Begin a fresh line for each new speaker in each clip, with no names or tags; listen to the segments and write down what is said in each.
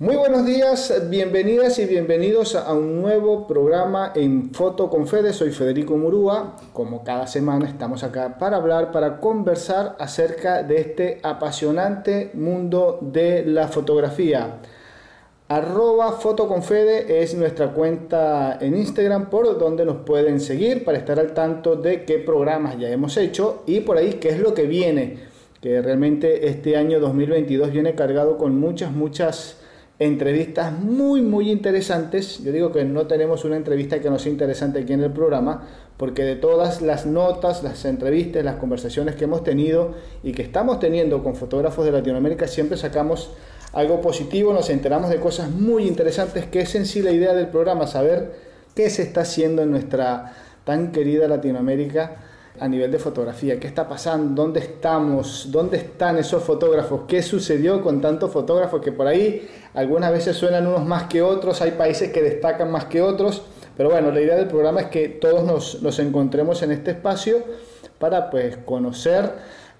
Muy buenos días, bienvenidas y bienvenidos a un nuevo programa en Foto con Fede. Soy Federico Murúa. Como cada semana estamos acá para hablar, para conversar acerca de este apasionante mundo de la fotografía. Arroba Foto es nuestra cuenta en Instagram por donde nos pueden seguir para estar al tanto de qué programas ya hemos hecho y por ahí qué es lo que viene. Que realmente este año 2022 viene cargado con muchas, muchas entrevistas muy, muy interesantes. Yo digo que no tenemos una entrevista que no sea interesante aquí en el programa, porque de todas las notas, las entrevistas, las conversaciones que hemos tenido y que estamos teniendo con fotógrafos de Latinoamérica, siempre sacamos algo positivo, nos enteramos de cosas muy interesantes, que es en sí la idea del programa, saber qué se está haciendo en nuestra tan querida Latinoamérica a nivel de fotografía. ¿Qué está pasando? ¿Dónde estamos? ¿Dónde están esos fotógrafos? ¿Qué sucedió con tantos fotógrafos que por ahí algunas veces suenan unos más que otros? Hay países que destacan más que otros. Pero bueno, la idea del programa es que todos nos, nos encontremos en este espacio para pues conocer,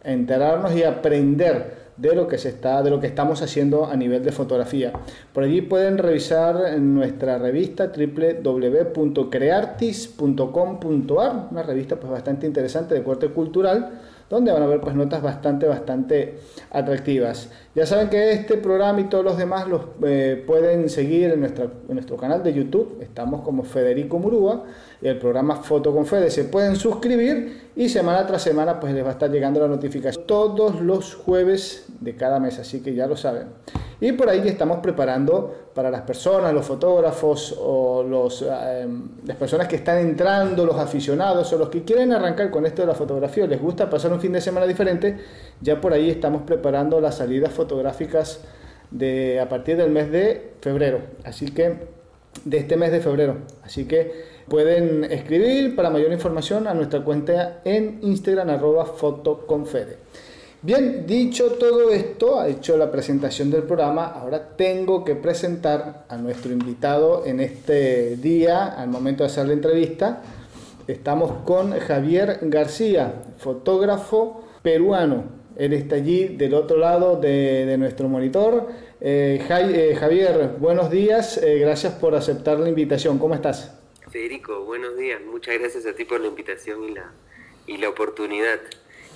enterarnos y aprender de lo que se está, de lo que estamos haciendo a nivel de fotografía. Por allí pueden revisar en nuestra revista www.creartis.com.ar, una revista pues bastante interesante de corte cultural donde van a ver pues notas bastante, bastante atractivas. Ya saben que este programa y todos los demás los eh, pueden seguir en, en nuestro canal de YouTube, estamos como Federico Murúa, el programa Foto con Fede, se pueden suscribir y semana tras semana pues les va a estar llegando la notificación todos los jueves de cada mes, así que ya lo saben. Y por ahí estamos preparando para las personas, los fotógrafos o los, eh, las personas que están entrando, los aficionados o los que quieren arrancar con esto de la fotografía, les gusta pasar un fin de semana diferente, ya por ahí estamos preparando las salidas fotográficas de, a partir del mes de febrero. Así que, de este mes de febrero. Así que pueden escribir para mayor información a nuestra cuenta en Instagram arroba fotoconfede. Bien, dicho todo esto, ha hecho la presentación del programa, ahora tengo que presentar a nuestro invitado en este día, al momento de hacer la entrevista. Estamos con Javier García, fotógrafo peruano. Él está allí del otro lado de, nuestro monitor. Eh, eh, Javier, buenos días, eh, gracias por aceptar la invitación. ¿Cómo estás?
Federico, buenos días. Muchas gracias a ti por la invitación y la, y la oportunidad.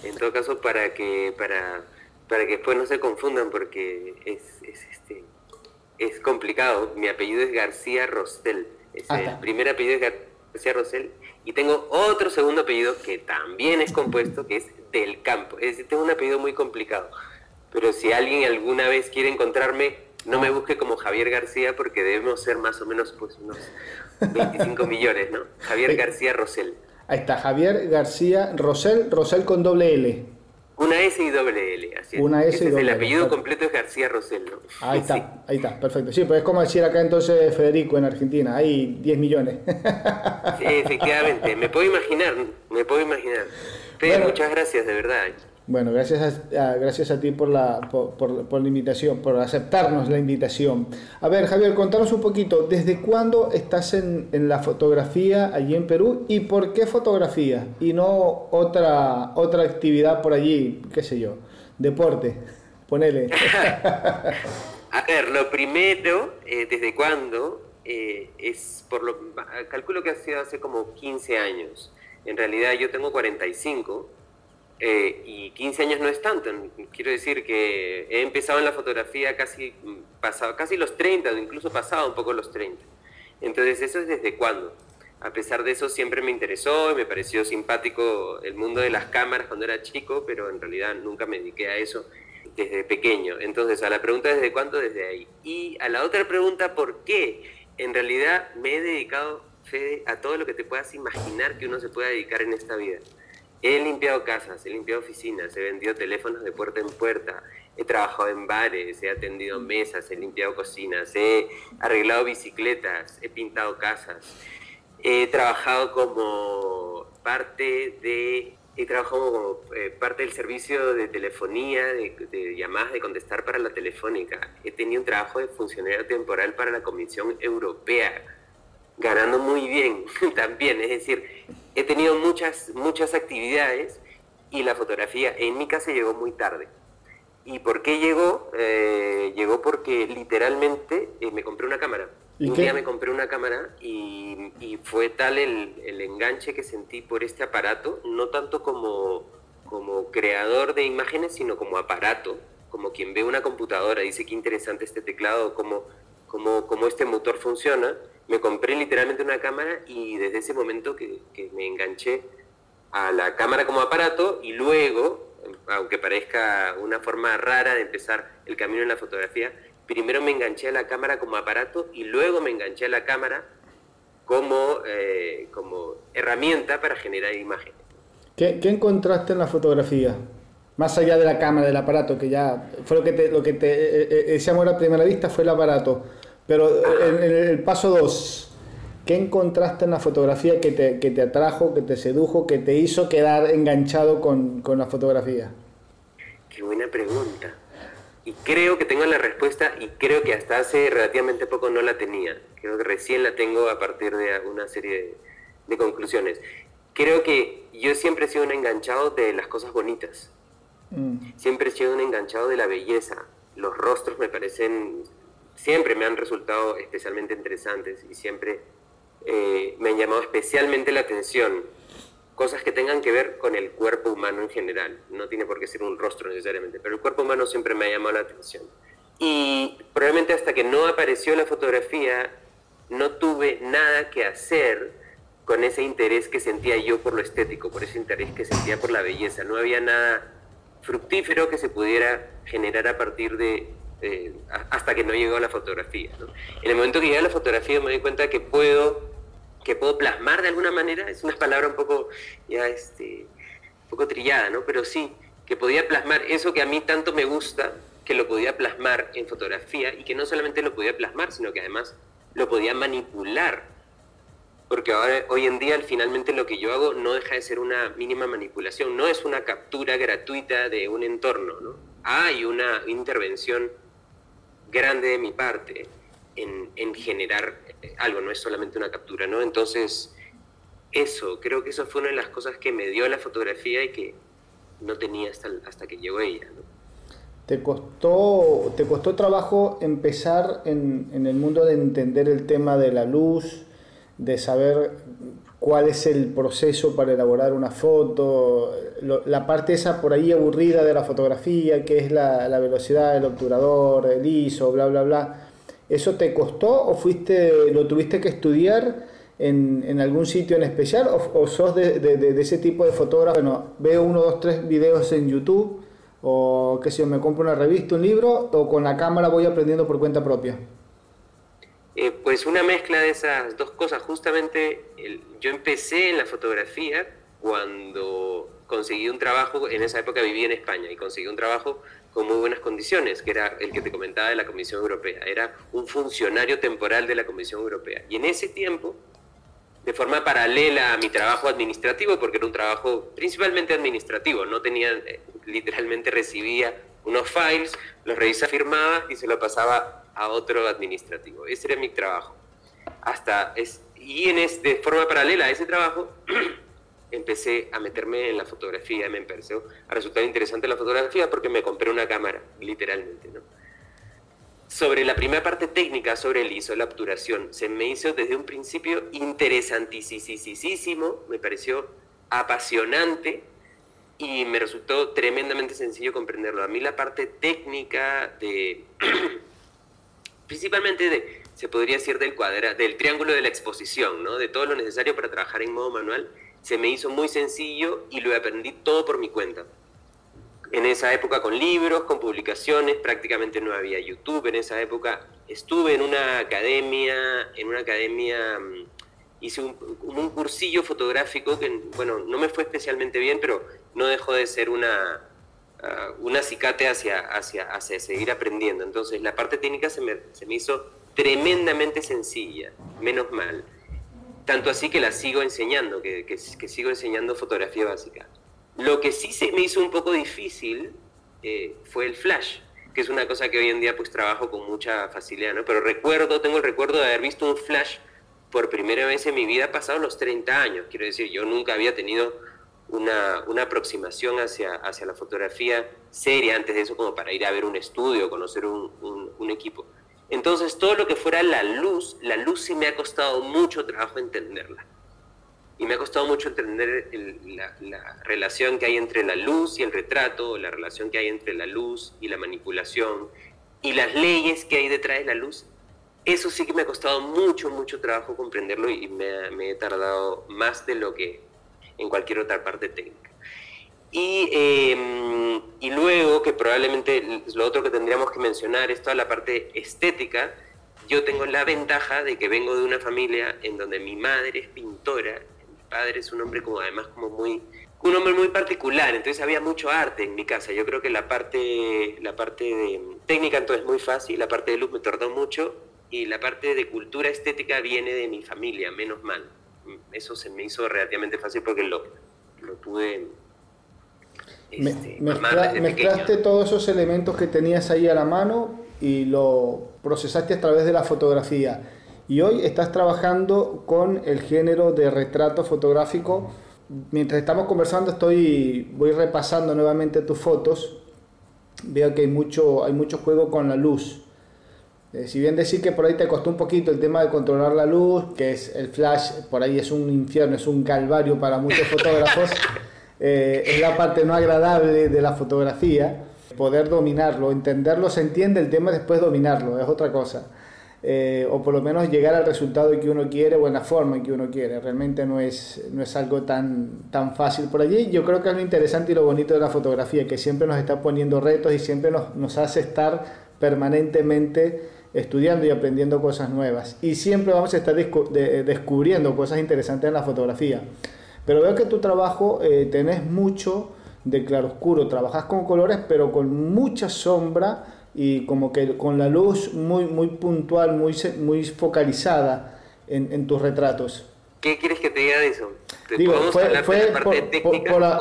En todo caso para que para para que después no se confundan porque es, es este es complicado. Mi apellido es García Rosell ah, el primer apellido es García Rosell y tengo otro segundo apellido que también es compuesto que es del campo. Es decir tengo un apellido muy complicado pero si alguien alguna vez quiere encontrarme no me busque como Javier García porque debemos ser más o menos pues unos 25 millones, ¿no? Javier García Rosell.
Ahí está, Javier García Rosell, Rosell con doble L.
Una S y doble L, así es.
Una S y doble
El apellido completo es García Rosell, ¿no?
Ahí está, ahí está, perfecto. Sí, pues es como decir acá entonces Federico en Argentina, hay 10 millones.
Sí, efectivamente, me puedo imaginar, me puedo imaginar. Pero muchas gracias, de verdad.
Bueno, gracias a, gracias a ti por la, por, la invitación, por aceptarnos la invitación. A ver, Javier, contanos un poquito, ¿desde cuándo estás en, en, la fotografía allí en Perú y por qué fotografía y no otra, otra actividad por allí, qué sé yo, deporte? Ponele.
a ver, lo primero, eh, ¿desde cuándo? Eh, es por lo calculo que ha sido hace como 15 años. En realidad yo tengo 45 eh, y 15 años no es tanto, quiero decir que he empezado en la fotografía casi, pasado, casi los 30, o incluso pasado un poco los 30. Entonces, ¿eso es desde cuándo? A pesar de eso, siempre me interesó y me pareció simpático el mundo de las cámaras cuando era chico, pero en realidad nunca me dediqué a eso desde pequeño. Entonces, a la pregunta desde cuándo, desde ahí. Y a la otra pregunta, ¿por qué? En realidad me he dedicado, Fede, a todo lo que te puedas imaginar que uno se pueda dedicar en esta vida. He limpiado casas, he limpiado oficinas, he vendido teléfonos de puerta en puerta, he trabajado en bares, he atendido mesas, he limpiado cocinas, he arreglado bicicletas, he pintado casas, he trabajado como parte de he trabajado como eh, parte del servicio de telefonía, de, de, llamadas, de contestar para la telefónica. He tenido un trabajo de funcionario temporal para la Comisión Europea, ganando muy bien también. Es decir, he tenido muchas, muchas actividades y la fotografía en mi casa llegó muy tarde. ¿Y por qué llegó? Eh, llegó porque literalmente eh, me compré una cámara. Un día me compré una cámara y, y fue tal el, el, enganche que sentí por este aparato, no tanto como, como creador de imágenes, sino como aparato, como quien ve una computadora, dice qué interesante este teclado, cómo, cómo, cómo este motor funciona. Me compré literalmente una cámara y desde ese momento que, que me enganché a la cámara como aparato y luego aunque parezca una forma rara de empezar el camino en la fotografía, primero me enganché a la cámara como aparato y luego me enganché a la cámara como, eh, como herramienta para generar imágenes.
¿Qué, ¿Qué, encontraste en la fotografía? Más allá de la cámara, del aparato, que ya fue lo que te, lo que te eh, eh, ese amor a primera vista fue el aparato. Pero en, en el paso 2, ¿Qué encontraste en la fotografía que te, que te, atrajo, que te sedujo, que te hizo quedar enganchado con, con, la fotografía?
Qué buena pregunta. Y creo que tengo la respuesta y creo que hasta hace relativamente poco no la tenía. Creo que recién la tengo a partir de una serie de, de conclusiones. Creo que yo siempre he sido un enganchado de las cosas bonitas. Mm. Siempre he sido un enganchado de la belleza. Los rostros me parecen, siempre me han resultado especialmente interesantes y siempre eh, me han llamado especialmente la atención. Cosas que tengan que ver con el cuerpo humano en general. No tiene por qué ser un rostro necesariamente, pero el cuerpo humano siempre me ha llamado la atención. Y probablemente hasta que no apareció la fotografía, no tuve nada que hacer con ese interés que sentía yo por lo estético, por ese interés que sentía por la belleza. No había nada fructífero que se pudiera generar a partir de, eh, hasta que no llegó la fotografía. En el momento que llegué a la fotografía me di cuenta que puedo que puedo plasmar de alguna manera, es una palabra un poco, ya, este, un poco trillada, ¿no? Pero sí, que podía plasmar eso que a mí tanto me gusta, que lo podía plasmar en fotografía y que no solamente lo podía plasmar, sino que además lo podía manipular. Porque ahora, hoy en día, finalmente lo que yo hago no deja de ser una mínima manipulación, no es una captura gratuita de un entorno, ¿no? Hay una intervención grande de mi parte en, en generar algo, no es solamente una captura, ¿no? Entonces, eso, creo que eso fue una de las cosas que me dio la fotografía y que no tenía hasta, hasta que llegó ella.
¿Te costó, ¿Te costó trabajo empezar en, en, el mundo de entender el tema de la luz, de saber cuál es el proceso para elaborar una foto, lo, la parte esa por ahí aburrida de la fotografía, que es la, la velocidad del obturador, el ISO, bla, bla, bla? ¿Eso te costó o fuiste, lo tuviste que estudiar en, en algún sitio en especial o, o sos de, de, de, ese tipo de fotógrafo? Bueno, veo uno, dos, tres videos en YouTube o qué sé yo, me compro una revista, un libro o con la cámara voy aprendiendo por cuenta propia.
Eh, pues una mezcla de esas dos cosas. Justamente yo empecé en la fotografía cuando conseguí un trabajo, en esa época vivía en España y conseguí un trabajo con muy buenas condiciones, que era el que te comentaba de la Comisión Europea. Era un funcionario temporal de la Comisión Europea. Y en ese tiempo, de forma paralela a mi trabajo administrativo, porque era un trabajo principalmente administrativo, no tenía, eh, literalmente recibía unos files, los revisaba, firmaba y se lo pasaba a otro administrativo. Ese era mi trabajo. Hasta es, y en es, de forma paralela a ese trabajo, empecé a meterme en la fotografía, me empezó a resultar interesante la fotografía porque me compré una cámara, literalmente, ¿no? Sobre la primera parte técnica, sobre el ISO, la obturación, se me hizo desde un principio interesantísimo, me pareció apasionante y me resultó tremendamente sencillo comprenderlo. A mí la parte técnica de, principalmente se podría decir del cuadra, del triángulo de la exposición, ¿no? De todo lo necesario para trabajar en modo manual, se me hizo muy sencillo y lo aprendí todo por mi cuenta. En esa época con libros, con publicaciones, prácticamente no había YouTube. En esa época estuve en una academia, en una academia mm, hice un, un cursillo fotográfico que, bueno, no me fue especialmente bien, pero no dejó de ser una, uh, un acicate hacia, hacia, hacia seguir aprendiendo. Entonces la parte técnica se me, se me hizo tremendamente sencilla, menos mal. Tanto así que la sigo enseñando, que, que, que, sigo enseñando fotografía básica. Lo que sí se me hizo un poco difícil eh, fue el flash, que es una cosa que hoy en día pues trabajo con mucha facilidad, ¿no? Pero recuerdo, tengo el recuerdo de haber visto un flash por primera vez en mi vida pasado los 30 años. Quiero decir, yo nunca había tenido una, una, aproximación hacia, hacia la fotografía seria antes de eso, como para ir a ver un estudio, conocer un, un, equipo. Entonces, todo lo que fuera la luz, la luz sí me ha costado mucho trabajo entenderla. Y me ha costado mucho entender la, la, relación que hay entre la luz y el retrato, la relación que hay entre la luz y la manipulación, y las leyes que hay detrás de la luz. Eso sí que me ha costado mucho, mucho trabajo comprenderlo y me he tardado más de lo que en cualquier otra parte técnica. Y, em, y, luego, que probablemente lo otro que tendríamos que mencionar es toda la parte estética. Yo tengo la ventaja de que vengo de una familia en donde mi madre es pintora, mi padre es un hombre como además como muy un hombre muy particular, entonces había mucho arte en mi casa. Yo creo que la parte la parte de técnica entonces es muy fácil, la parte de luz me tardó mucho y la parte de cultura estética viene de mi familia, menos mal eso se me hizo relativamente fácil porque lo, lo pude...
Este, mezclaste todos esos elementos que tenías ahí a la mano y lo procesaste a través de la fotografía. Y hoy estás trabajando con el género de retrato fotográfico. Mientras estamos conversando estoy voy repasando nuevamente tus fotos. Veo que hay mucho hay mucho juego con la luz. Eh, si bien decir que por ahí te costó un poquito el tema de controlar la luz, que es el flash, por ahí es un infierno, es un calvario para muchos fotógrafos, eh, es la parte no agradable de la fotografía. Poder dominarlo, entenderlo se entiende, el tema después dominarlo, es otra cosa. Eh, o por lo menos llegar al resultado que uno quiere o en la forma en que uno quiere. Realmente no es, no es algo tan, tan fácil por allí. Yo creo que es lo interesante y lo bonito de la fotografía, que siempre nos está poniendo retos y siempre nos, nos hace estar permanentemente estudiando y aprendiendo cosas nuevas. Y siempre vamos a estar descubriendo cosas interesantes en la fotografía. Pero veo que tu trabajo eh, tenés mucho de claroscuro, trabajas con colores pero con mucha sombra y como que con la luz muy, muy puntual, muy, muy focalizada en tus retratos.
¿Qué quieres que te diga de eso?
Digo, fue,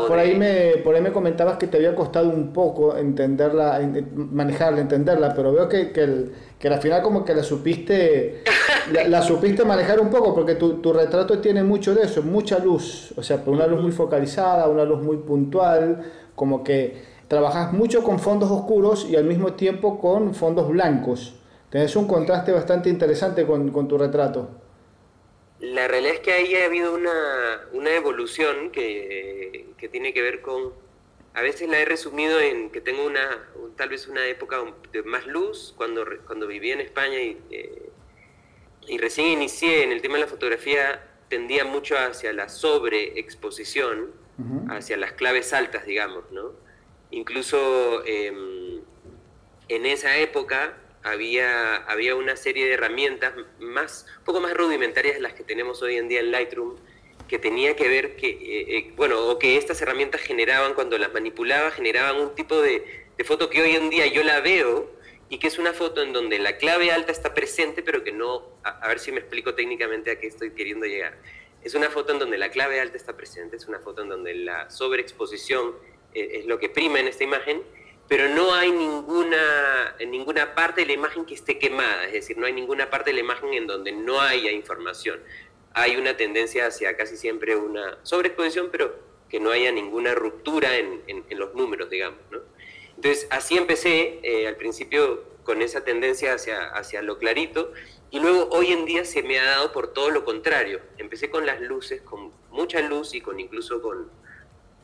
por, ahí me, por ahí me comentabas que te había costado un poco entenderla, manejarla, entenderla, pero veo que, que, el, que al final como que la supiste, la, supiste manejar un poco, porque tu, tu, retrato tiene mucho de eso, mucha luz, o sea, una luz muy focalizada, una luz muy puntual, como que trabajas mucho con fondos oscuros y al mismo tiempo con fondos blancos. Tienes un contraste bastante interesante con, con tu retrato.
La realidad es que ahí ha habido una, una evolución que, que, tiene que ver con, a veces la he resumido en que tengo una, tal vez una época de más luz cuando, cuando viví en España y, eh, y recién inicié en el tema de la fotografía, tendía mucho hacia la sobreexposición, hacia las claves altas, digamos, ¿no? Incluso em, en esa época había, había una serie de herramientas más, un poco más rudimentarias de las que tenemos hoy en día en Lightroom, que tenía que ver que, eh, eh, bueno, o que estas herramientas generaban, cuando las manipulaba, generaban un tipo de, de, foto que hoy en día yo la veo y que es una foto en donde la clave alta está presente, pero que no, a, ver si me explico técnicamente a qué estoy queriendo llegar. Es una foto en donde la clave alta está presente, es una foto en donde la sobreexposición eh, es lo que prima en esta imagen pero no hay ninguna, ninguna parte de la imagen que esté quemada, es decir, no hay ninguna parte de la imagen en donde no haya información. Hay una tendencia hacia casi siempre una sobreexposición, pero que no haya ninguna ruptura en, en, los números, digamos. ¿no? Entonces, así empecé eh, al principio con esa tendencia hacia, hacia lo clarito, y luego hoy en día se me ha dado por todo lo contrario. Empecé con las luces, con mucha luz y con incluso con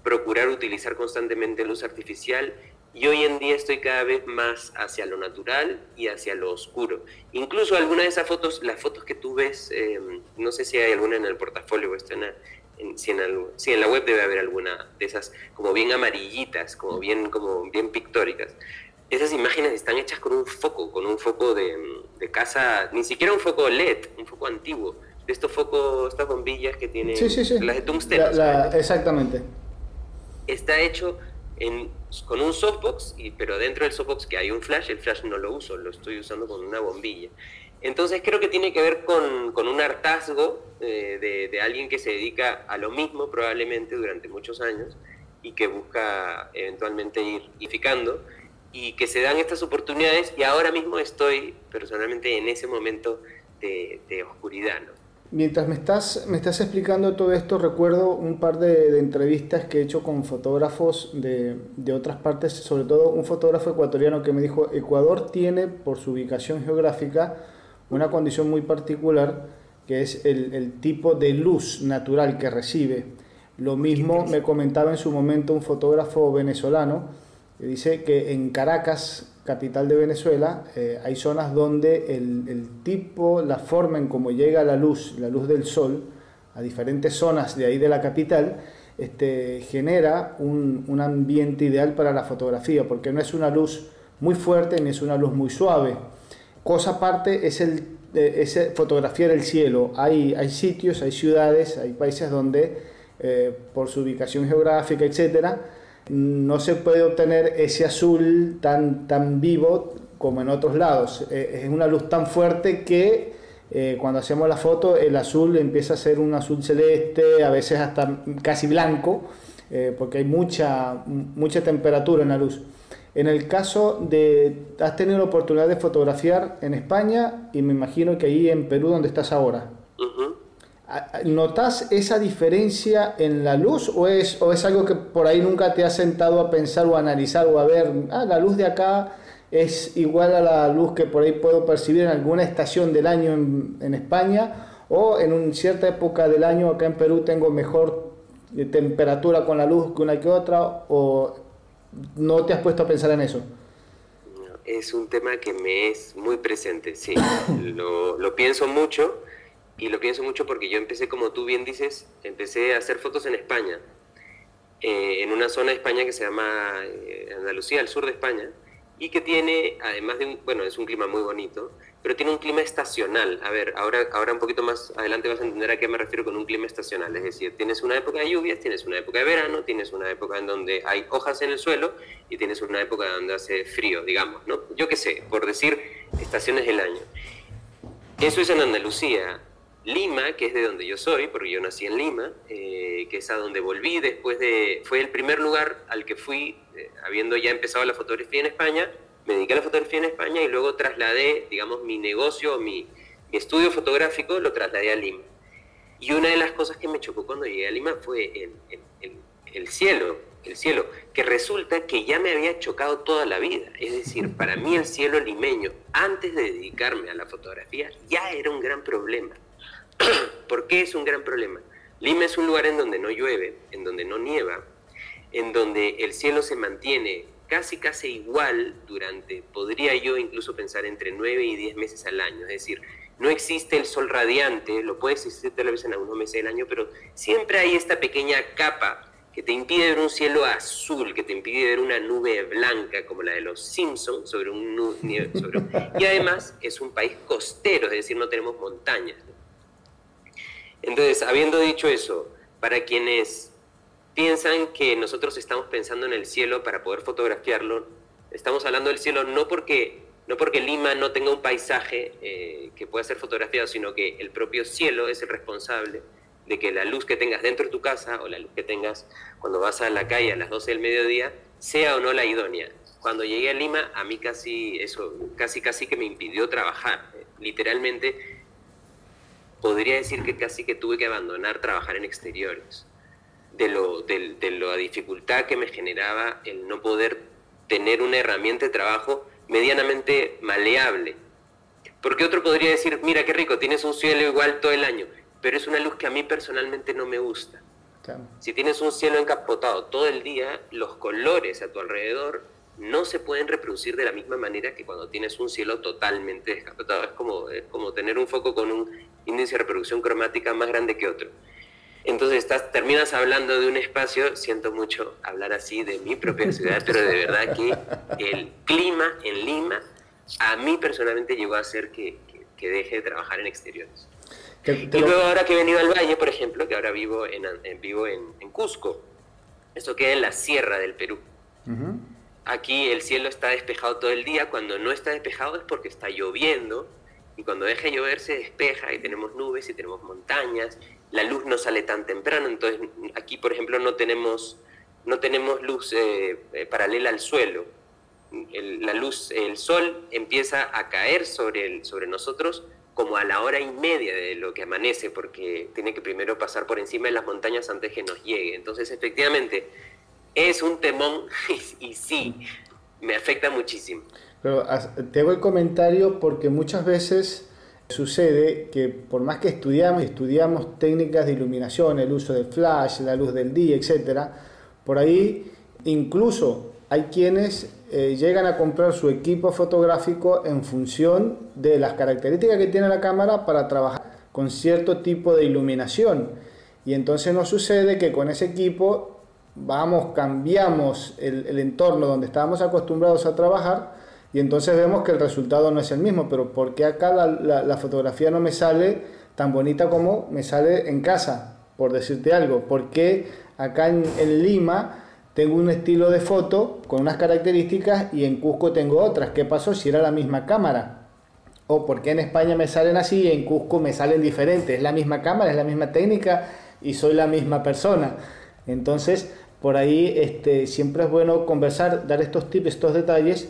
procurar utilizar constantemente luz artificial y hoy en día estoy cada vez más hacia lo natural y hacia lo oscuro. Incluso algunas de esas fotos, las fotos que tú ves, em, no sé si hay alguna en el portafolio o está en, en, si, en, la web debe haber alguna de esas como bien amarillitas, como bien, como bien pictóricas. Esas imágenes están hechas con un foco, con un foco de, de casa, ni siquiera un foco LED, un foco antiguo. De estos focos, estas bombillas que tienen, las de tungsteno.
exactamente.
Está hecho con un softbox, pero dentro del softbox que hay un flash, el flash no lo uso, lo estoy usando con una bombilla. Entonces creo que tiene que ver con, un hartazgo eh, de, alguien que se dedica a lo mismo probablemente durante muchos años y que busca eventualmente ir ificando y que se dan estas oportunidades y ahora mismo estoy personalmente en ese momento de, oscuridad.
Mientras me estás, me estás explicando todo esto, recuerdo un par de, entrevistas que he hecho con fotógrafos de, de, otras partes, sobre todo un fotógrafo ecuatoriano que me dijo, Ecuador tiene por su ubicación geográfica una condición muy particular, que es el, el tipo de luz natural que recibe. Lo mismo me comentaba en su momento un fotógrafo venezolano, que dice que en Caracas capital de Venezuela, eh, hay zonas donde el, tipo, la forma en cómo llega la luz, la luz del sol, a diferentes zonas de ahí de la capital, este, genera un, un, ambiente ideal para la fotografía, porque no es una luz muy fuerte ni es una luz muy suave. Cosa aparte es, el, eh, es fotografiar el cielo. Hay, hay sitios, hay ciudades, hay países donde, eh, por su ubicación geográfica, etcétera, no se puede obtener ese azul tan, tan vivo como en otros lados. Eh, es una luz tan fuerte que eh, cuando hacemos la foto el azul empieza a ser un azul celeste, a veces hasta casi blanco, eh, porque hay mucha, mucha temperatura en la luz. En el caso de, has tenido la oportunidad de fotografiar en España y me imagino que ahí en Perú donde estás ahora. ¿Notas esa diferencia en la luz o es, o es algo que por ahí nunca te has sentado a pensar o analizar o a ver, ah, la luz de acá es igual a la luz que por ahí puedo percibir en alguna estación del año en, España o en una cierta época del año acá en Perú tengo mejor eh, temperatura con la luz que una que otra o no te has puesto a pensar en eso?
Es un tema que me es muy presente, sí. lo pienso mucho y lo pienso mucho porque yo empecé, como tú bien dices, empecé a hacer fotos en España, eh, en una zona de España que se llama eh, Andalucía, al sur de España, y que tiene, además de un, bueno, es un clima muy bonito, pero tiene un clima estacional. A ver, ahora, ahora un poquito más adelante vas a entender a qué me refiero con un clima estacional. Es decir, tienes una época de lluvias, tienes una época de verano, tienes una época en donde hay hojas en el suelo y tienes una época donde hace frío, digamos, ¿no? Yo qué sé, por decir estaciones del año. Eso es en Andalucía. Lima, que es de donde yo soy, porque yo nací en Lima, eh, que es a donde volví después de... Fue el primer lugar al que fui, eh, habiendo ya empezado la fotografía en España, me dediqué a la fotografía en España y luego trasladé, digamos, mi negocio, mi, mi estudio fotográfico, lo trasladé a Lima. Y una de las cosas que me chocó cuando llegué a Lima fue el, el, el, cielo, el cielo, que resulta que ya me había chocado toda la vida. Es decir, para mí el cielo limeño, antes de dedicarme a la fotografía, ya era un gran problema. ¿Por qué es un gran problema? Lima es un lugar en donde no llueve, en donde no nieva, en donde el cielo se mantiene casi casi igual durante, podría yo incluso pensar, entre 9 y 10 meses al año. Es decir, no existe el sol radiante, lo puede existir tal vez en algunos meses del año, pero siempre hay esta pequeña capa que te impide ver un cielo azul, que te impide ver una nube blanca como la de los Simpsons sobre un... Y además es un país costero, es decir, no tenemos montañas. Entonces, habiendo dicho eso, para quienes piensan que nosotros estamos pensando en el cielo para poder fotografiarlo, estamos hablando del cielo no porque, no porque Lima no tenga un paisaje eh, que pueda ser fotografiado, sino que el propio cielo es el responsable de que la luz que tengas dentro de tu casa o la luz que tengas cuando vas a la calle a las 12 del mediodía sea o no la idónea. Cuando llegué a Lima, a mí casi eso, casi casi que me impidió trabajar. Literalmente podría decir que casi que tuve que abandonar trabajar en exteriores, de, lo, de, de la dificultad que me generaba el no poder tener una herramienta de trabajo medianamente maleable. Porque otro podría decir, mira qué rico, tienes un cielo igual todo el año, pero es una luz que a mí personalmente no me gusta. Si tienes un cielo encapotado todo el día, los colores a tu alrededor no se pueden reproducir de la misma manera que cuando tienes un cielo totalmente descapotado. Es como, es como tener un foco con un índice de reproducción cromática más grande que otro. Entonces estás, terminas hablando de un espacio, siento mucho hablar así de mi propia ciudad, pero de verdad que el clima en Lima a mí personalmente llegó a hacer que, que, deje de trabajar en exteriores. y luego ahora que he venido al Valle, por ejemplo, que ahora vivo en, vivo en, Cusco, esto queda en la sierra del Perú. Aquí el cielo está despejado todo el día, cuando no está despejado es porque está lloviendo, y cuando deja de llover se despeja y tenemos nubes y tenemos montañas, la luz no sale tan temprano, entonces aquí por ejemplo no tenemos, no tenemos luz eh, eh, paralela al suelo. la luz, el sol empieza a caer sobre, el, sobre nosotros como a la hora y media de lo que amanece, porque tiene que primero pasar por encima de las montañas antes que nos llegue. Entonces, efectivamente, es un temón y, sí, me afecta muchísimo.
Pero te hago el comentario porque muchas veces sucede que por más que estudiamos, estudiamos técnicas de iluminación, el uso de flash, la luz del día, etcétera, por ahí incluso hay quienes eh, llegan a comprar su equipo fotográfico en función de las características que tiene la cámara para trabajar con cierto tipo de iluminación. Y entonces nos sucede que con ese equipo vamos, cambiamos el, entorno donde estábamos acostumbrados a trabajar y entonces vemos que el resultado no es el mismo. Pero ¿por qué acá la, fotografía no me sale tan bonita como me sale en casa? Por decirte algo. ¿Por qué acá en, en Lima tengo un estilo de foto con unas características y en Cusco tengo otras. ¿Qué pasó si era la misma cámara? O por qué en España me salen así y en Cusco me salen diferentes. Es la misma cámara, es la misma técnica y soy la misma persona. Entonces, por ahí este, siempre es bueno conversar, dar estos tips, estos detalles,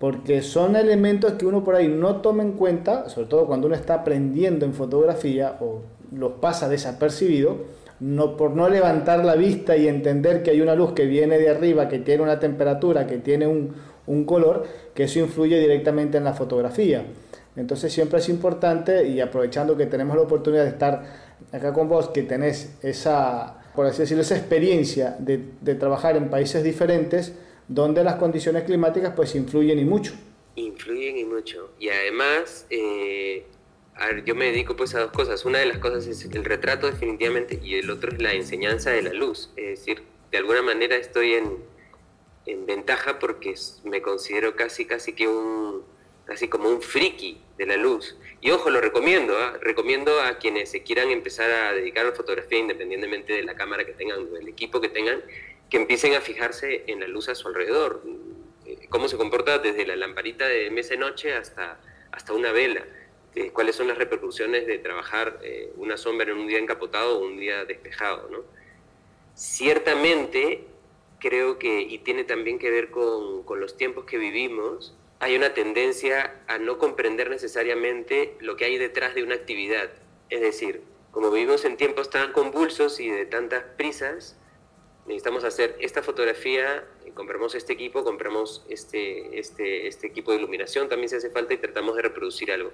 porque son elementos que uno por ahí no toma en cuenta, sobre todo cuando uno está aprendiendo en fotografía o los pasa desapercibido no, por no levantar la vista y entender que hay una luz que viene de arriba, que tiene una temperatura, que tiene un, color, que eso influye directamente en la fotografía. Entonces siempre es importante, y aprovechando que tenemos la oportunidad de estar acá con vos, que tenés esa, por así decirlo, esa experiencia de, trabajar en países diferentes, donde las condiciones climáticas pues influyen y mucho.
Influyen y mucho. Y además, eh, yo me dedico pues a dos cosas. Una de las cosas es el retrato definitivamente y el otro es la enseñanza de la luz. Es decir, de alguna manera estoy en, en ventaja porque me considero casi, casi que un, casi como un friki de la luz. Y ojo, lo recomiendo, ¿ah? recomiendo a quienes se quieran empezar a dedicar a la fotografía independientemente de la cámara que tengan o del equipo que tengan, que empiecen a fijarse en la luz a su alrededor, eh, cómo se comporta desde la lamparita de mesa noche hasta, hasta una vela eh, cuáles son las repercusiones de trabajar eh, una sombra en un día encapotado o un día despejado. ¿no? Ciertamente, creo que, y tiene también que ver con los tiempos que vivimos, hay una tendencia a no comprender necesariamente lo que hay detrás de una actividad. Es decir, como vivimos en tiempos tan convulsos y de tantas prisas, necesitamos hacer esta fotografía, eh, compramos este equipo, compramos este, este, este equipo de iluminación, también se hace falta y tratamos de reproducir algo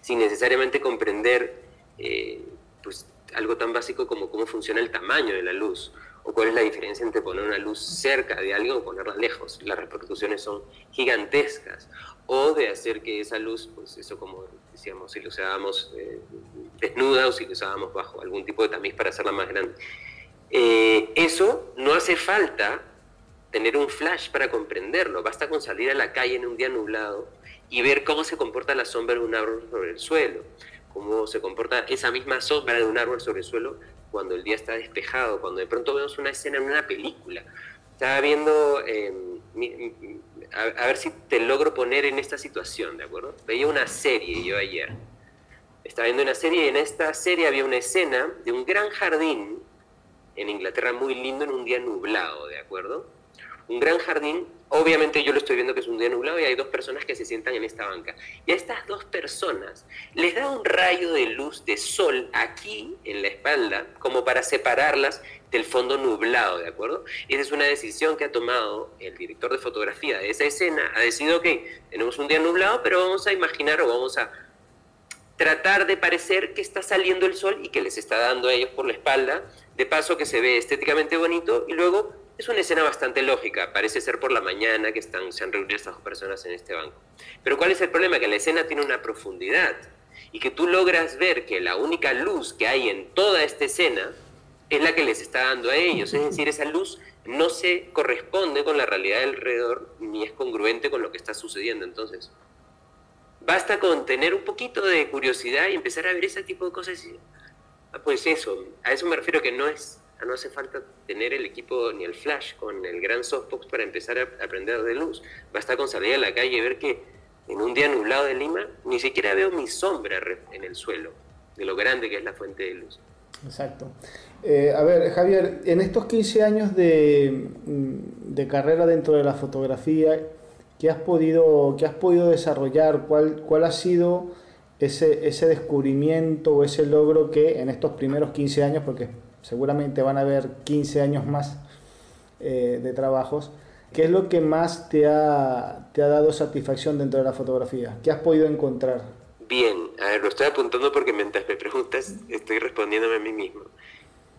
sin necesariamente comprender eh, pues, algo tan básico como cómo funciona el tamaño de la luz o cuál es la diferencia entre poner una luz cerca de alguien o ponerla lejos. Las repercusiones son gigantescas. O de hacer que esa luz, pues eso como decíamos, si lo usábamos eh, desnuda o si lo usábamos bajo algún tipo de tamiz para hacerla más grande. Eh, eso no hace falta tener un flash para comprenderlo, basta con salir a la calle en un día nublado y ver cómo se comporta la sombra de un árbol sobre el suelo, cómo se comporta esa misma sombra de un árbol sobre el suelo cuando el día está despejado, cuando de pronto vemos una escena en una película. Estaba viendo, em, a, ver si te logro poner en esta situación, ¿de acuerdo? Veía una serie yo ayer. Estaba viendo una serie y en esta serie había una escena de un gran jardín en Inglaterra muy lindo en un día nublado, ¿de acuerdo? Un gran jardín Obviamente yo lo estoy viendo que es un día nublado y hay dos personas que se sientan en esta banca. Y a estas dos personas les da un rayo de luz de sol aquí en la espalda como para separarlas del fondo nublado, ¿de acuerdo? Esa es una decisión que ha tomado el director de fotografía de esa escena. Ha decidido que tenemos un día nublado, pero vamos a imaginar o vamos a tratar de parecer que está saliendo el sol y que les está dando a ellos por la espalda, de paso que se ve estéticamente bonito y luego es una escena bastante lógica, parece ser por la mañana que están, se han reunido estas dos personas en este banco. Pero ¿cuál es el problema? Que la escena tiene una profundidad y que tú logras ver que la única luz que hay en toda esta escena es la que les está dando a ellos. Es decir, esa luz no se corresponde con la realidad alrededor ni es congruente con lo que está sucediendo. Entonces, basta con tener un poquito de curiosidad y empezar a ver ese tipo de cosas. Y, ah, pues eso, a eso me refiero que no es no hace falta tener el equipo ni el flash con el gran softbox para empezar a aprender de luz. Basta con salir a la calle y ver que en un día nublado de Lima ni siquiera veo mi sombra en el suelo, de lo grande que es la fuente de luz.
Exacto. Eh, a ver, Javier, en estos 15 años de, mm, de, carrera dentro de la fotografía, ¿qué has podido, qué has podido desarrollar? ¿Cuál, cuál ha sido ese, ese descubrimiento o ese logro que en estos primeros 15 años, porque seguramente van a haber 15 años más eh, de trabajos, ¿qué es lo que más te ha, te ha dado satisfacción dentro de la fotografía? ¿Qué has podido encontrar?
Bien, a ver, lo estoy apuntando porque mientras me preguntas estoy respondiéndome a mí mismo.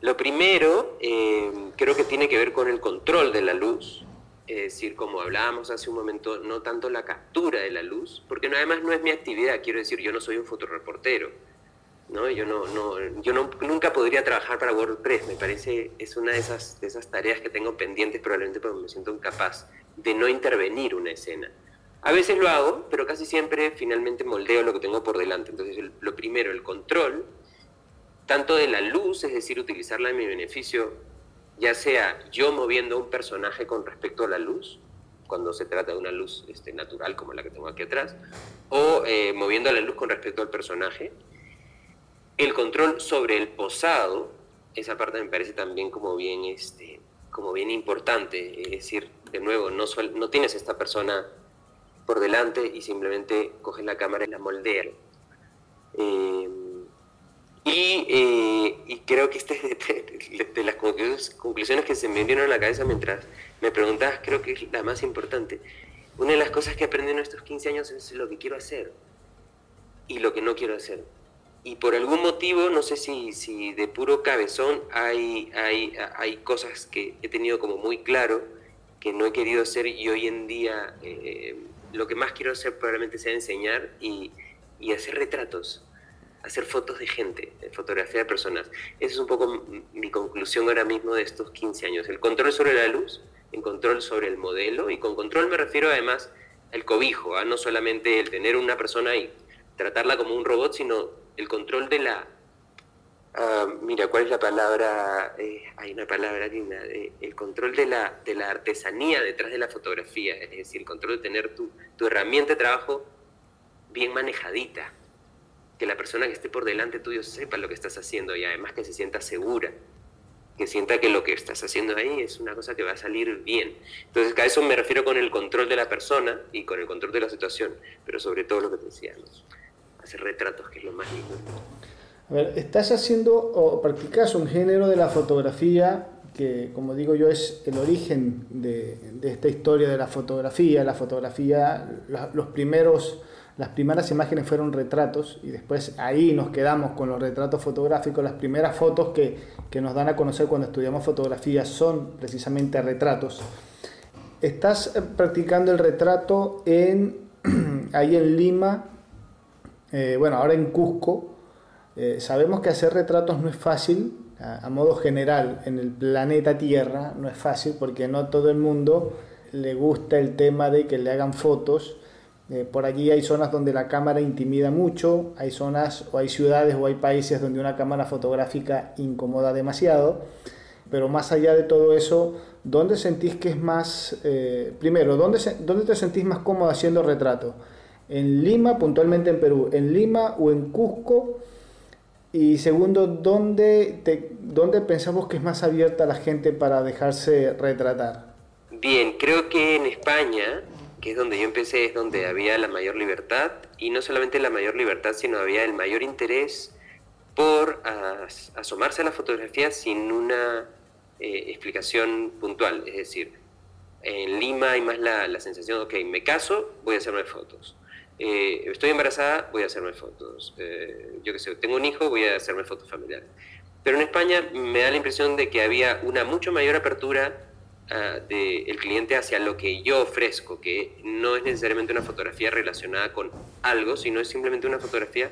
Lo primero eh, creo que tiene que ver con el control de la luz, es decir, como hablábamos hace un momento, no tanto la captura de la luz, porque además no es mi actividad, quiero decir, yo no soy un fotoreportero, ¿no? Yo, no, no, yo no, nunca podría trabajar para WordPress, me parece, es una de esas, tareas que tengo pendientes probablemente porque me siento incapaz de no intervenir una escena. A veces lo hago, pero casi siempre finalmente moldeo lo que tengo por delante. Entonces, lo primero, el control, tanto de la luz, es decir, utilizarla en mi beneficio, ya sea yo moviendo un personaje con respecto a la luz, cuando se trata de una luz este, natural como la que tengo aquí atrás, o eh, moviendo la luz con respecto al personaje. El control sobre el posado, esa parte me parece también como bien, este, como bien importante, es decir, de nuevo, no, no tienes esta persona por delante y simplemente coges la cámara y la moldeas. Eh, eh, y, creo que este es de, las conclusiones que se me vinieron a la cabeza mientras me preguntabas, creo que es la más importante. Una de las cosas que aprendí en estos 15 años es lo que quiero hacer y lo que no quiero hacer. Y por algún motivo, no sé si, si de puro cabezón, hay, hay, hay cosas que he tenido como muy claro que no he querido hacer y hoy en día eh, lo que más quiero hacer probablemente sea enseñar y, y hacer retratos hacer fotos de gente, fotografía de personas. Esa es un poco mi conclusión ahora mismo de estos 15 años. El control sobre la luz, el control sobre el modelo, y con control me refiero además al cobijo, ¿ah? no solamente el tener una persona y tratarla como un robot, sino el control de la... Ah, mira, ¿cuál es la palabra? Eh, hay una palabra linda. Eh, el control de la, de la artesanía detrás de la fotografía, es decir, el control de tener tu, tu herramienta de trabajo bien manejadita que la persona que esté por delante tuyo sepa lo que estás haciendo y además que se sienta segura, que sienta que lo que estás haciendo ahí es una cosa que va a salir bien. Entonces, a eso me refiero con el control de la persona y con el control de la situación, pero sobre todo lo que te decía, hacer retratos, que es lo más lindo.
A ver, estás haciendo o practicas un género de la fotografía que, como digo yo, es el origen de, de esta historia de la fotografía. La fotografía, los primeros las primeras imágenes fueron retratos y después ahí nos quedamos con los retratos fotográficos. Las primeras fotos que, nos dan a conocer cuando estudiamos fotografía son precisamente retratos. Estás eh, practicando el retrato en, ahí en Lima, eh, bueno, ahora en Cusco. Eh, sabemos que hacer retratos no es fácil, a, modo general, en el planeta Tierra no es fácil porque no todo el mundo le gusta el tema de que le hagan fotos eh, por allí hay zonas donde la cámara intimida mucho, hay zonas o hay ciudades o hay países donde una cámara fotográfica incomoda demasiado, pero más allá de todo eso, ¿dónde sentís que es más, primero, ¿dónde, ¿dónde te sentís más cómodo haciendo retrato? ¿En Lima, puntualmente en Perú? ¿En Lima o en Cusco? Y segundo, ¿dónde, ¿dónde pensamos que es más abierta la gente para dejarse retratar?
Bien, creo que en España que es donde yo empecé, es donde había la mayor libertad, y no solamente la mayor libertad, sino había el mayor interés por asomarse a la fotografía sin una eh, explicación puntual. Es decir, en Lima hay más la, la sensación, ok, me caso, voy a hacerme fotos. Eh, estoy embarazada, voy a hacerme fotos. Eh, yo qué sé, tengo un hijo, voy a hacerme fotos familiares. Pero en España me da la impresión de que había una mucho mayor apertura Ah, del cliente hacia lo que yo ofrezco, que no es necesariamente una fotografía relacionada con algo, sino es simplemente una fotografía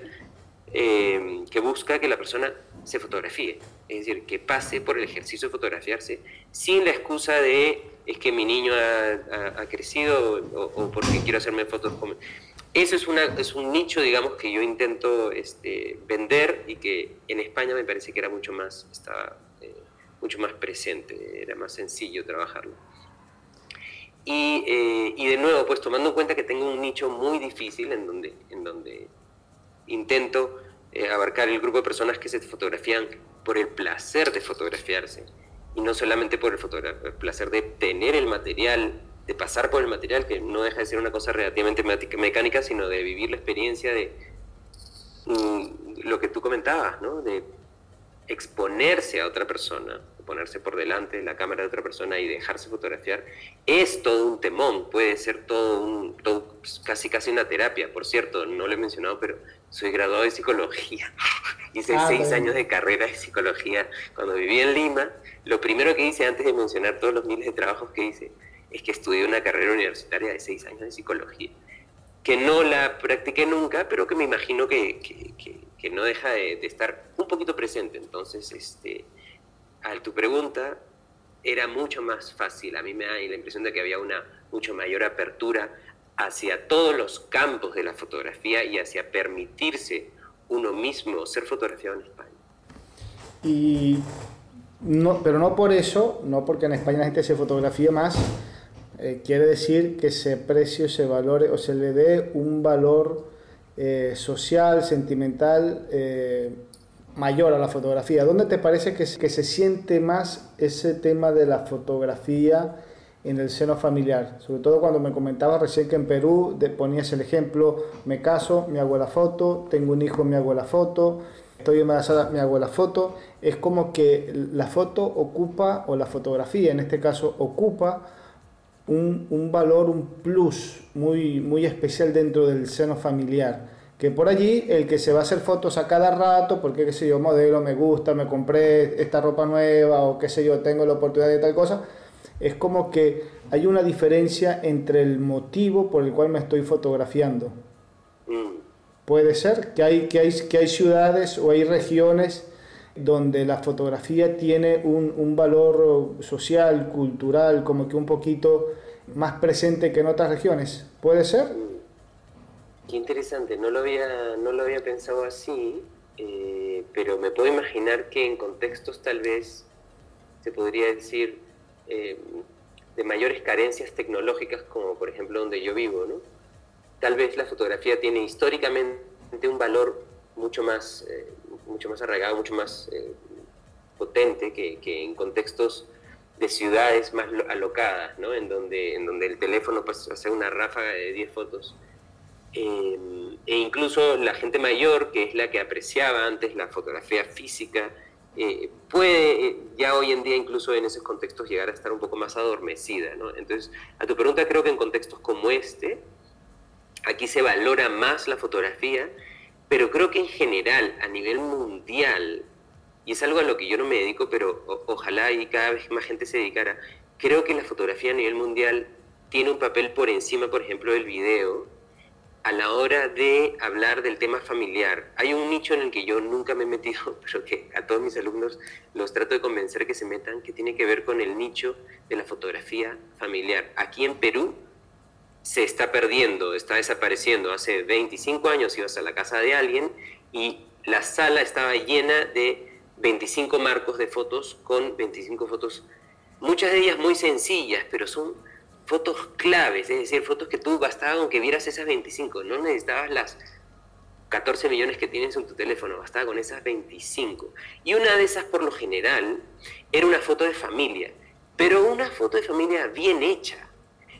eh, que busca que la persona se fotografíe, es decir, que pase por el ejercicio de fotografiarse sin la excusa de es que mi niño ha, crecido o, porque quiero hacerme fotos. Con... Eso es, un nicho, digamos, que yo intento este, vender y que en España me parece que era mucho más, mucho más presente, era más sencillo trabajarlo. Y, eh, y, de nuevo, pues tomando en cuenta que tengo un nicho muy difícil en donde, en donde intento eh, abarcar el grupo de personas que se fotografían por el placer de fotografiarse y no solamente por el, placer de tener el material, de pasar por el material, que no deja de ser una cosa relativamente mecánica, sino de vivir la experiencia de mm, lo que tú comentabas, ¿no? De exponerse a otra persona, ponerse por delante de la cámara de otra persona y dejarse fotografiar, es todo un temón, puede ser todo un, casi casi una terapia. Por cierto, no lo he mencionado, pero soy graduado de psicología. Hice ah, seis años de carrera de psicología cuando viví en Lima. Lo primero que hice antes de mencionar todos los miles de trabajos que hice es que estudié una carrera universitaria de seis años de psicología, que no la practiqué nunca, pero que me imagino que, que, no deja de, estar un poquito presente. Entonces, este, a tu pregunta, era mucho más fácil. A mí me da la impresión de que había una mucho mayor apertura hacia todos los campos de la fotografía y hacia permitirse uno mismo ser fotografiado en España.
Y no, pero no por eso, no porque en España la gente se fotografía más, eh, quiere decir que se precie, se valore o se le dé un valor eh, social, sentimental eh, mayor a la fotografía. ¿Dónde te parece que, que se siente más ese tema de la fotografía en el seno familiar? Sobre todo cuando me comentabas recién que en Perú ponías el ejemplo, me caso, me hago la foto, tengo un hijo, me hago la foto, estoy embarazada, me hago la foto. Es como que la foto ocupa, o la fotografía en este caso, ocupa un, un, valor, un plus muy, muy especial dentro del seno familiar. Que por allí el que se va a hacer fotos a cada rato, porque qué sé yo, modelo, me gusta, me compré esta ropa nueva o qué sé yo, tengo la oportunidad de tal cosa, es como que hay una diferencia entre el motivo por el cual me estoy fotografiando. Mm. Puede ser que hay, que hay, que hay ciudades o hay regiones donde la fotografía tiene un, valor social, cultural, como que un poquito más presente que en otras regiones. ¿Puede ser?
Qué interesante, no lo había, no lo había pensado así, eh, pero me puedo imaginar que en contextos tal vez se podría decir eh, de mayores carencias tecnológicas, como por ejemplo donde yo vivo, ¿no? Tal vez la fotografía tiene históricamente un valor mucho más, eh, mucho más arraigado, mucho más eh, potente que, en contextos de ciudades más alocadas, ¿no? en, donde, en donde el teléfono pues, hace una ráfaga de 10 fotos. Eh, e incluso la gente mayor, que es la que apreciaba antes la fotografía física, puede ya hoy en día incluso en esos contextos llegar a estar un poco más adormecida. ¿no? Entonces, a tu pregunta creo que en contextos como este, aquí se valora más la fotografía pero creo que en general, a nivel mundial, y es algo a lo que yo no me dedico, pero ojalá y cada vez más gente se dedicara, creo que la fotografía a nivel mundial tiene un papel por encima, por ejemplo, del video, a la hora de hablar del tema familiar. Hay un nicho en el que yo nunca me he metido, pero que a todos mis alumnos los trato de convencer que se metan, que tiene que ver con el nicho de la fotografía familiar. Aquí en Perú se está perdiendo, está desapareciendo. Hace 25 años ibas a la casa de alguien y la sala estaba llena de 25 marcos de fotos con 25 fotos, muchas de ellas muy sencillas, pero son fotos claves, es decir, fotos que tú bastaba con que vieras esas 25, no necesitabas las 14 millones que tienes en tu teléfono, bastaba con esas 25. Y una de esas, por lo general, era una foto de familia, pero una foto de familia bien hecha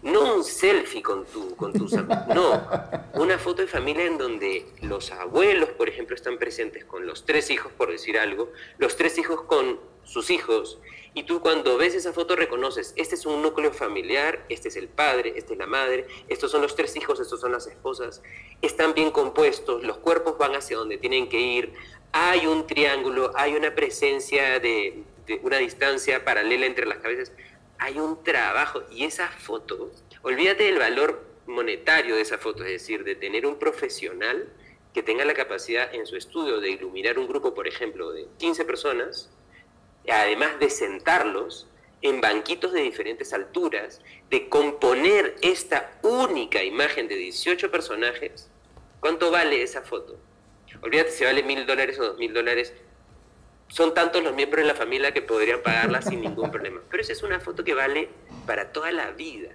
no un selfie con, tu, con tus amigos, no, una foto de familia en donde los abuelos, por ejemplo, están presentes con los tres hijos, por decir algo, los tres hijos con sus hijos, y tú cuando ves esa foto reconoces, este es un núcleo familiar, este es el padre, esta es la madre, estos son los tres hijos, estos son las esposas, están bien compuestos, los cuerpos van hacia donde tienen que ir, hay un triángulo, hay una presencia de, de una distancia paralela entre las cabezas hay un trabajo y esa foto, olvídate del valor monetario de esa foto, es decir, de tener un profesional que tenga la capacidad en su estudio de iluminar un grupo, por ejemplo, de 15 personas, además de sentarlos en banquitos de diferentes alturas, de componer esta única imagen de 18 personajes, ¿cuánto vale esa foto? Olvídate si vale mil dólares o dos mil dólares, son tantos los miembros de la familia que podrían pagarla sin ningún problema. Pero esa es una foto que vale para toda la vida.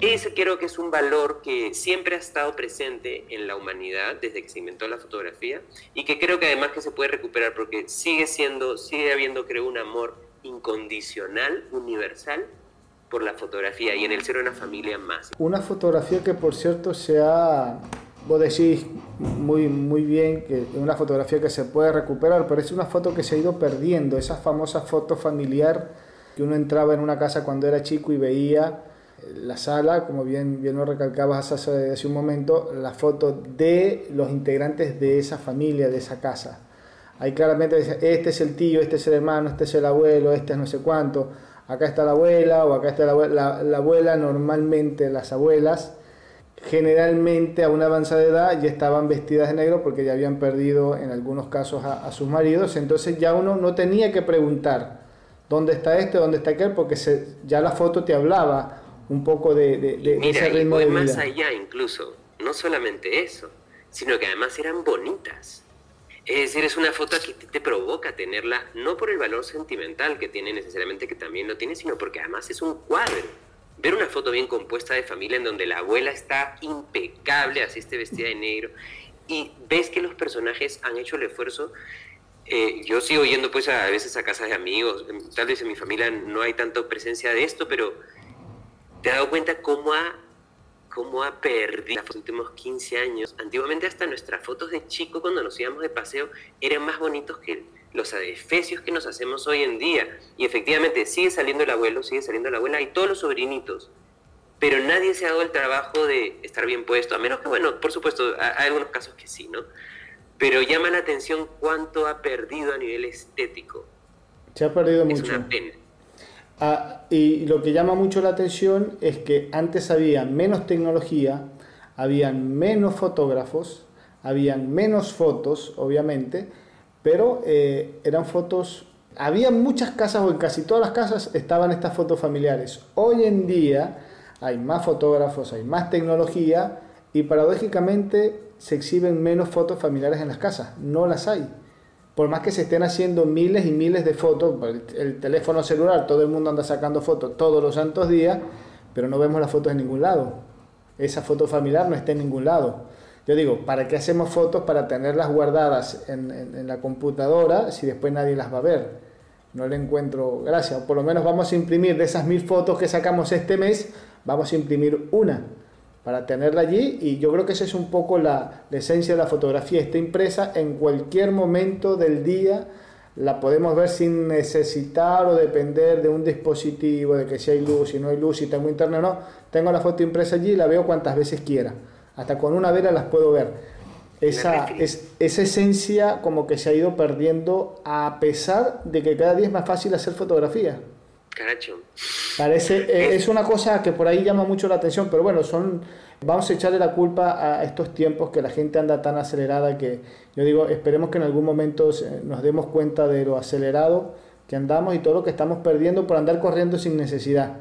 Ese creo que es un valor que siempre ha estado presente en la humanidad desde que se inventó la fotografía y que creo que además que se puede recuperar porque sigue siendo, sigue habiendo creo un amor incondicional, universal por la fotografía y en el ser una familia más.
Una fotografía que por cierto se ha vos decís muy, muy bien que es una fotografía que se puede recuperar, pero es una foto que se ha ido perdiendo, esa famosa foto familiar que uno entraba en una casa cuando era chico y veía la sala, como bien, bien lo recalcabas hace, hace un momento, la foto de los integrantes de esa familia, de esa casa. Ahí claramente este es el tío, este es el hermano, este es el abuelo, este es no sé cuánto, acá está la abuela o acá está la abuela. La, abuela normalmente, las abuelas, generalmente a una avanzada edad ya estaban vestidas de negro porque ya habían perdido en algunos casos a, sus maridos, entonces ya uno no tenía que preguntar dónde está este, dónde está aquel, porque ya la foto te hablaba un poco de, de,
ese ritmo de vida. más allá incluso, no solamente eso, sino que además eran bonitas. Es decir, es una foto que te provoca tenerla, no por el valor sentimental que tiene necesariamente, que también lo tiene, sino porque además es un cuadro. Ver una foto bien compuesta de familia en donde la abuela está impecable, así esté vestida de negro, y ves que los personajes han hecho el esfuerzo. Eh, yo sigo yendo pues a, veces a casas de amigos, tal vez en mi familia no hay tanta presencia de esto, pero ¿Te has dado cuenta cómo ha, cómo ha perdido los últimos 15 años? Antiguamente hasta nuestras fotos de chico cuando nos íbamos de paseo eran más bonitos que los adefesios que nos hacemos hoy en día. Y efectivamente sigue saliendo el abuelo, sigue saliendo la abuela y todos los sobrinitos. Pero nadie se ha dado el trabajo de estar bien puesto, a menos que, bueno, por supuesto, hay algunos casos que sí, ¿no? Pero llama la atención cuánto ha perdido a nivel estético.
Se ha perdido mucho. Es una pena. Ah, y lo que llama mucho la atención es que antes había menos tecnología, habían menos fotógrafos, habían menos fotos, obviamente, pero eh, eran fotos, había muchas casas o en casi todas las casas estaban estas fotos familiares. Hoy en día hay más fotógrafos, hay más tecnología y paradójicamente se exhiben menos fotos familiares en las casas, no las hay por más que se estén haciendo miles y miles de fotos, el teléfono celular, todo el mundo anda sacando fotos todos los santos días, pero no vemos las fotos en ningún lado. Esa foto familiar no está en ningún lado. Yo digo, ¿para qué hacemos fotos para tenerlas guardadas en, la computadora si después nadie las va a ver? No le encuentro gracia. Por lo menos vamos a imprimir de esas mil fotos que sacamos este mes, vamos a imprimir una para tenerla allí y yo creo que esa es un poco la, esencia de la fotografía, está impresa en cualquier momento del día, la podemos ver sin necesitar o depender de un dispositivo, de que si hay luz, si no hay luz, si tengo internet o no, tengo la foto impresa allí y la veo cuantas veces quiera, hasta con una vela las puedo ver. Esa, es, esa esencia como que se ha ido perdiendo a pesar de que cada día es más fácil hacer fotografía. Parece, eh, es una cosa que por ahí llama mucho la atención, pero bueno, son, vamos a echarle la culpa a estos tiempos que la gente anda tan acelerada que yo digo, esperemos que en algún momento nos demos cuenta de lo acelerado que andamos y todo lo que estamos perdiendo por andar corriendo sin necesidad.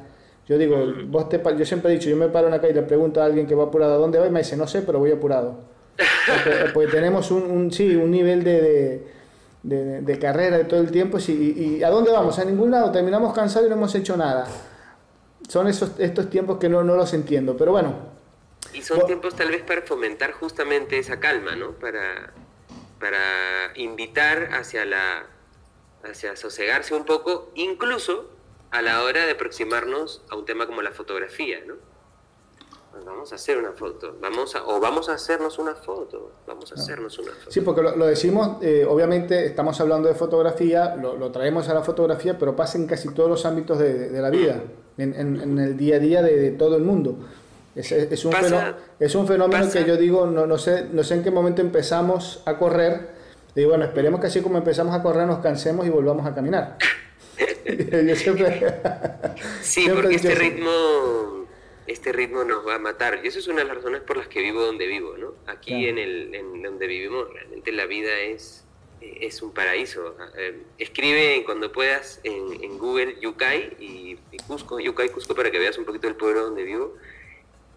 Yo digo, vos te, yo siempre he dicho, yo me paro en la calle y le pregunto a alguien que va apurado, ¿a dónde va? Y me dice, no sé, pero voy apurado. Porque, tenemos un, un, sí, un nivel de de, carrera de todo el tiempo y, ¿a dónde vamos? A ningún lado, terminamos cansados y no hemos hecho nada. Son esos, estos tiempos que no, no los entiendo, pero bueno.
Y son tiempos tal vez para fomentar justamente esa calma, ¿no? Para, para invitar hacia la hacia sosegarse un poco, incluso a la hora de aproximarnos a un tema como la fotografía, ¿no? Pues vamos a hacer una foto, vamos a, o vamos a hacernos una foto, vamos a hacernos una foto.
Sí, porque lo, decimos, eh, obviamente estamos hablando de fotografía, lo, traemos a la fotografía, pero pasa en casi todos los ámbitos de, la vida, en, el día a día de, todo el mundo. Es, es, un, fenómeno, es un fenómeno que yo digo, no, no, sé, no sé en qué momento empezamos a correr, y bueno, esperemos que así como empezamos a correr nos cansemos y volvamos a caminar.
sí, porque este ritmo este ritmo nos va a matar. Y eso es una de las razones por las que vivo donde vivo, ¿no? Aquí en, el, en donde vivimos, realmente la vida es, es un paraíso. Eh, escribe cuando puedas en, Google Yucay y, Cusco, Yucay Cusco para que veas un poquito el pueblo donde vivo.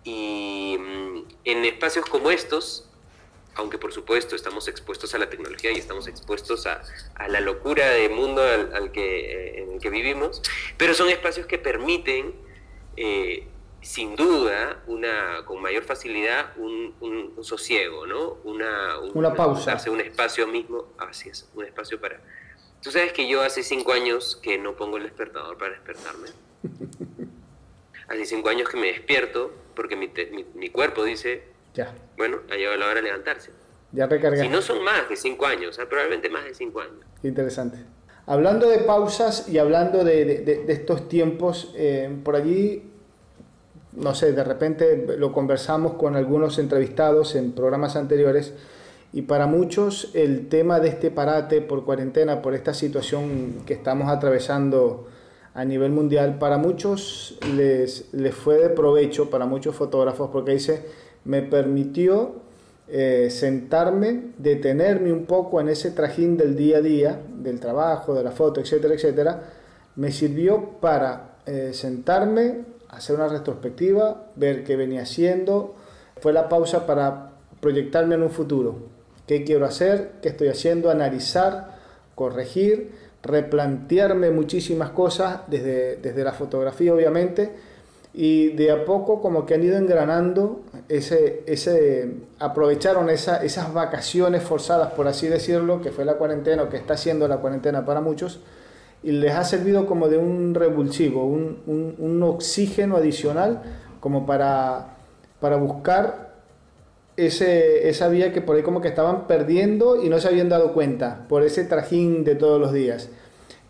Y mm, en espacios como estos, aunque por supuesto estamos expuestos a la tecnología y estamos expuestos a, a la locura del mundo al, que, eh, en el que vivimos, pero son espacios que permiten eh, sin duda, una, con mayor facilidad, un, un, sosiego, ¿no? Una,
una pausa.
un espacio mismo, así es, un espacio para... Tú sabes que yo hace cinco años que no pongo el despertador para despertarme. hace cinco años que me despierto porque mi, mi, cuerpo dice, Ya. Bueno, ha llegado la hora de levantarse.
Ya recargaste.
Si no son más de cinco años, probablemente más de cinco años.
Interesante. Hablando de pausas y hablando de, estos tiempos, eh, por allí, no sé, de repente lo conversamos con algunos entrevistados en programas anteriores y para muchos el tema de este parate por cuarentena, por esta situación que estamos atravesando a nivel mundial, para muchos les, les fue de provecho, para muchos fotógrafos, porque dice, me permitió eh, sentarme, detenerme un poco en ese trajín del día a día, del trabajo, de la foto, etcétera, etcétera, me sirvió para eh, sentarme, hacer una retrospectiva, ver qué venía haciendo, fue la pausa para proyectarme en un futuro. Qué quiero hacer, qué estoy haciendo, analizar, corregir, replantearme muchísimas cosas desde, desde la fotografía obviamente y de a poco como que han ido engranando ese, ese aprovecharon esa, esas vacaciones forzadas por así decirlo que fue la cuarentena o que está siendo la cuarentena para muchos y les ha servido como de un revulsivo, un, un, un oxígeno adicional como para, para buscar ese, esa vía que por ahí como que estaban perdiendo y no se habían dado cuenta por ese trajín de todos los días.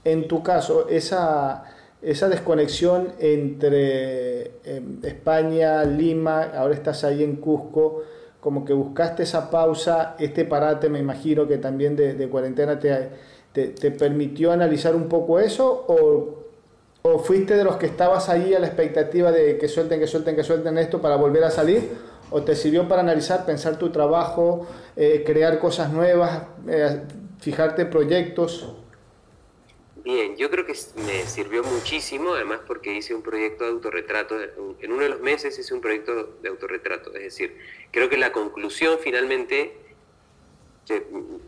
En tu caso, esa, esa desconexión entre em, España, Lima, ahora estás ahí en Cusco, como que buscaste esa pausa, este parate me imagino que también de, cuarentena te, te, te, permitió analizar un poco eso o, o fuiste de los que estabas ahí a la expectativa de que suelten, que suelten, que suelten esto para volver a salir o te sirvió para analizar, pensar tu trabajo, eh, crear cosas nuevas, eh, fijarte proyectos?
Bien, yo creo que me sirvió muchísimo, además porque hice un proyecto de autorretrato, en uno de los meses hice un proyecto de autorretrato, es decir, creo que la conclusión finalmente,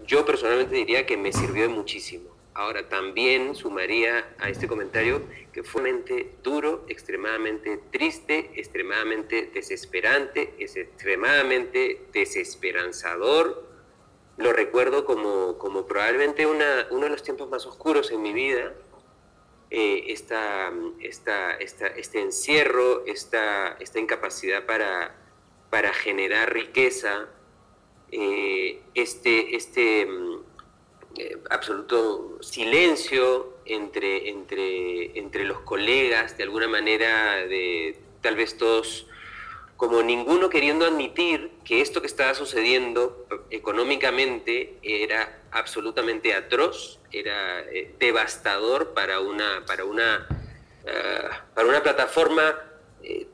yo personalmente diría que me sirvió muchísimo. Ahora, también sumaría a este comentario que fue duro, extremadamente triste, extremadamente desesperante, extremadamente desesperanzador. Lo recuerdo como, como probablemente una, uno de los tiempos más oscuros en mi vida. Eh, esta, esta, este encierro, esta, esta incapacidad para, para generar riqueza, eh, este, este eh, absoluto silencio entre, entre, entre los colegas, de alguna manera, de tal vez todos, como ninguno queriendo admitir que esto que estaba sucediendo económicamente era absolutamente atroz, era eh, devastador para una, para una, ah, para una plataforma eh,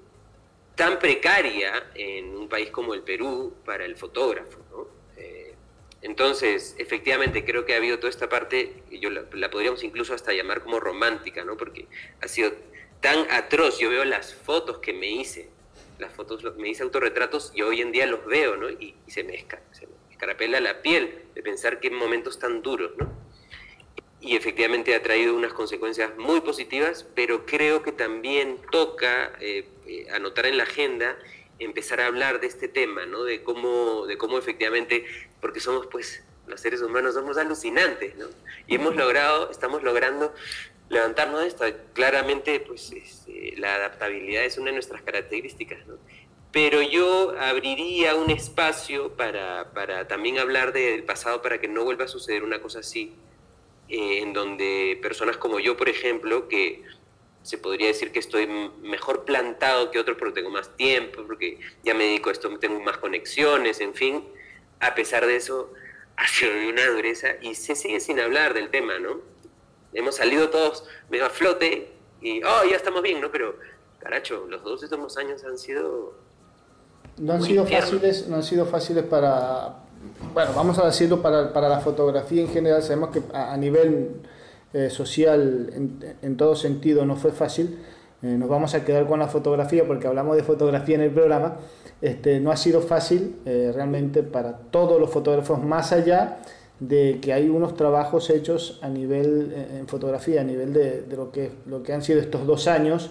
tan precaria en un país como el Perú para el fotógrafo. Entonces, efectivamente, creo que ha habido toda esta parte, yo la, podríamos incluso hasta llamar como romántica, ¿no? Porque ha sido tan atroz. Yo veo las fotos que me hice, las fotos, me hice autorretratos y hoy en día los veo, ¿no? Y, se, me se me escarapela la piel de pensar que momentos tan duros, ¿no? Y efectivamente ha traído unas consecuencias muy positivas, pero creo que también toca eh, eh, anotar en la agenda empezar a hablar de este tema, ¿no? De cómo, de cómo efectivamente, porque somos pues, los seres humanos somos alucinantes, ¿no? Y hemos logrado, estamos logrando levantarnos de esto. Claramente, pues este, la adaptabilidad es una de nuestras características, ¿no? Pero yo abriría un espacio para, para también hablar del pasado para que no vuelva a suceder una cosa así, eh, en donde personas como yo, por ejemplo, que se podría decir que estoy mejor plantado que otros porque tengo más tiempo, porque ya me dedico a esto, tengo más conexiones, en fin. A pesar de eso, ha sido una dureza y se sigue sin hablar del tema, ¿no? Hemos salido todos medio a flote y, oh, ya estamos bien, ¿no? Pero, caracho, los dos últimos años han sido...
No han sido fáciles, no han sido fáciles para, bueno, vamos a decirlo para, para la fotografía en general, sabemos que a nivel eh, social en, todo sentido no fue fácil. Eh, nos vamos a quedar con la fotografía porque hablamos de fotografía en el programa. Este, no ha sido fácil eh, realmente para todos los fotógrafos, más allá de que hay unos trabajos hechos a nivel en fotografía, a nivel de, de, lo, que, lo que han sido estos dos años,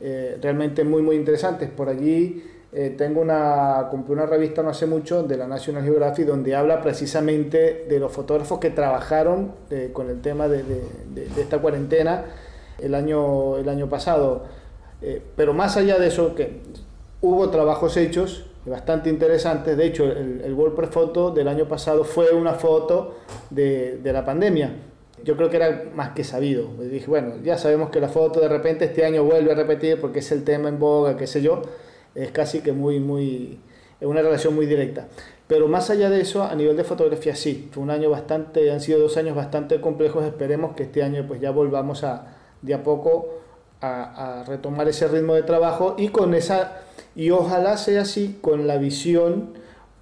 realmente muy, muy interesantes. Por allí eh, tengo una, compré una revista no hace mucho de la National Geographic donde habla precisamente de los fotógrafos que trabajaron eh, con el tema de, de, esta cuarentena el año, el año pasado. Eh, pero más allá de eso, que hubo trabajos hechos, bastante interesantes. De hecho, el, el WordPress Photo del año pasado fue una foto de, de la pandemia. Yo creo que era más que sabido. dije, bueno, ya sabemos que la foto de repente este año vuelve a repetir porque es el tema en boga, qué sé yo. Es casi que muy, muy, es una relación muy directa. Pero más allá de eso, a nivel de fotografía sí, fue un año bastante, han sido dos años bastante complejos, esperemos que este año pues ya volvamos a, de a poco a, a retomar ese ritmo de trabajo y con esa, y ojalá sea así, con la visión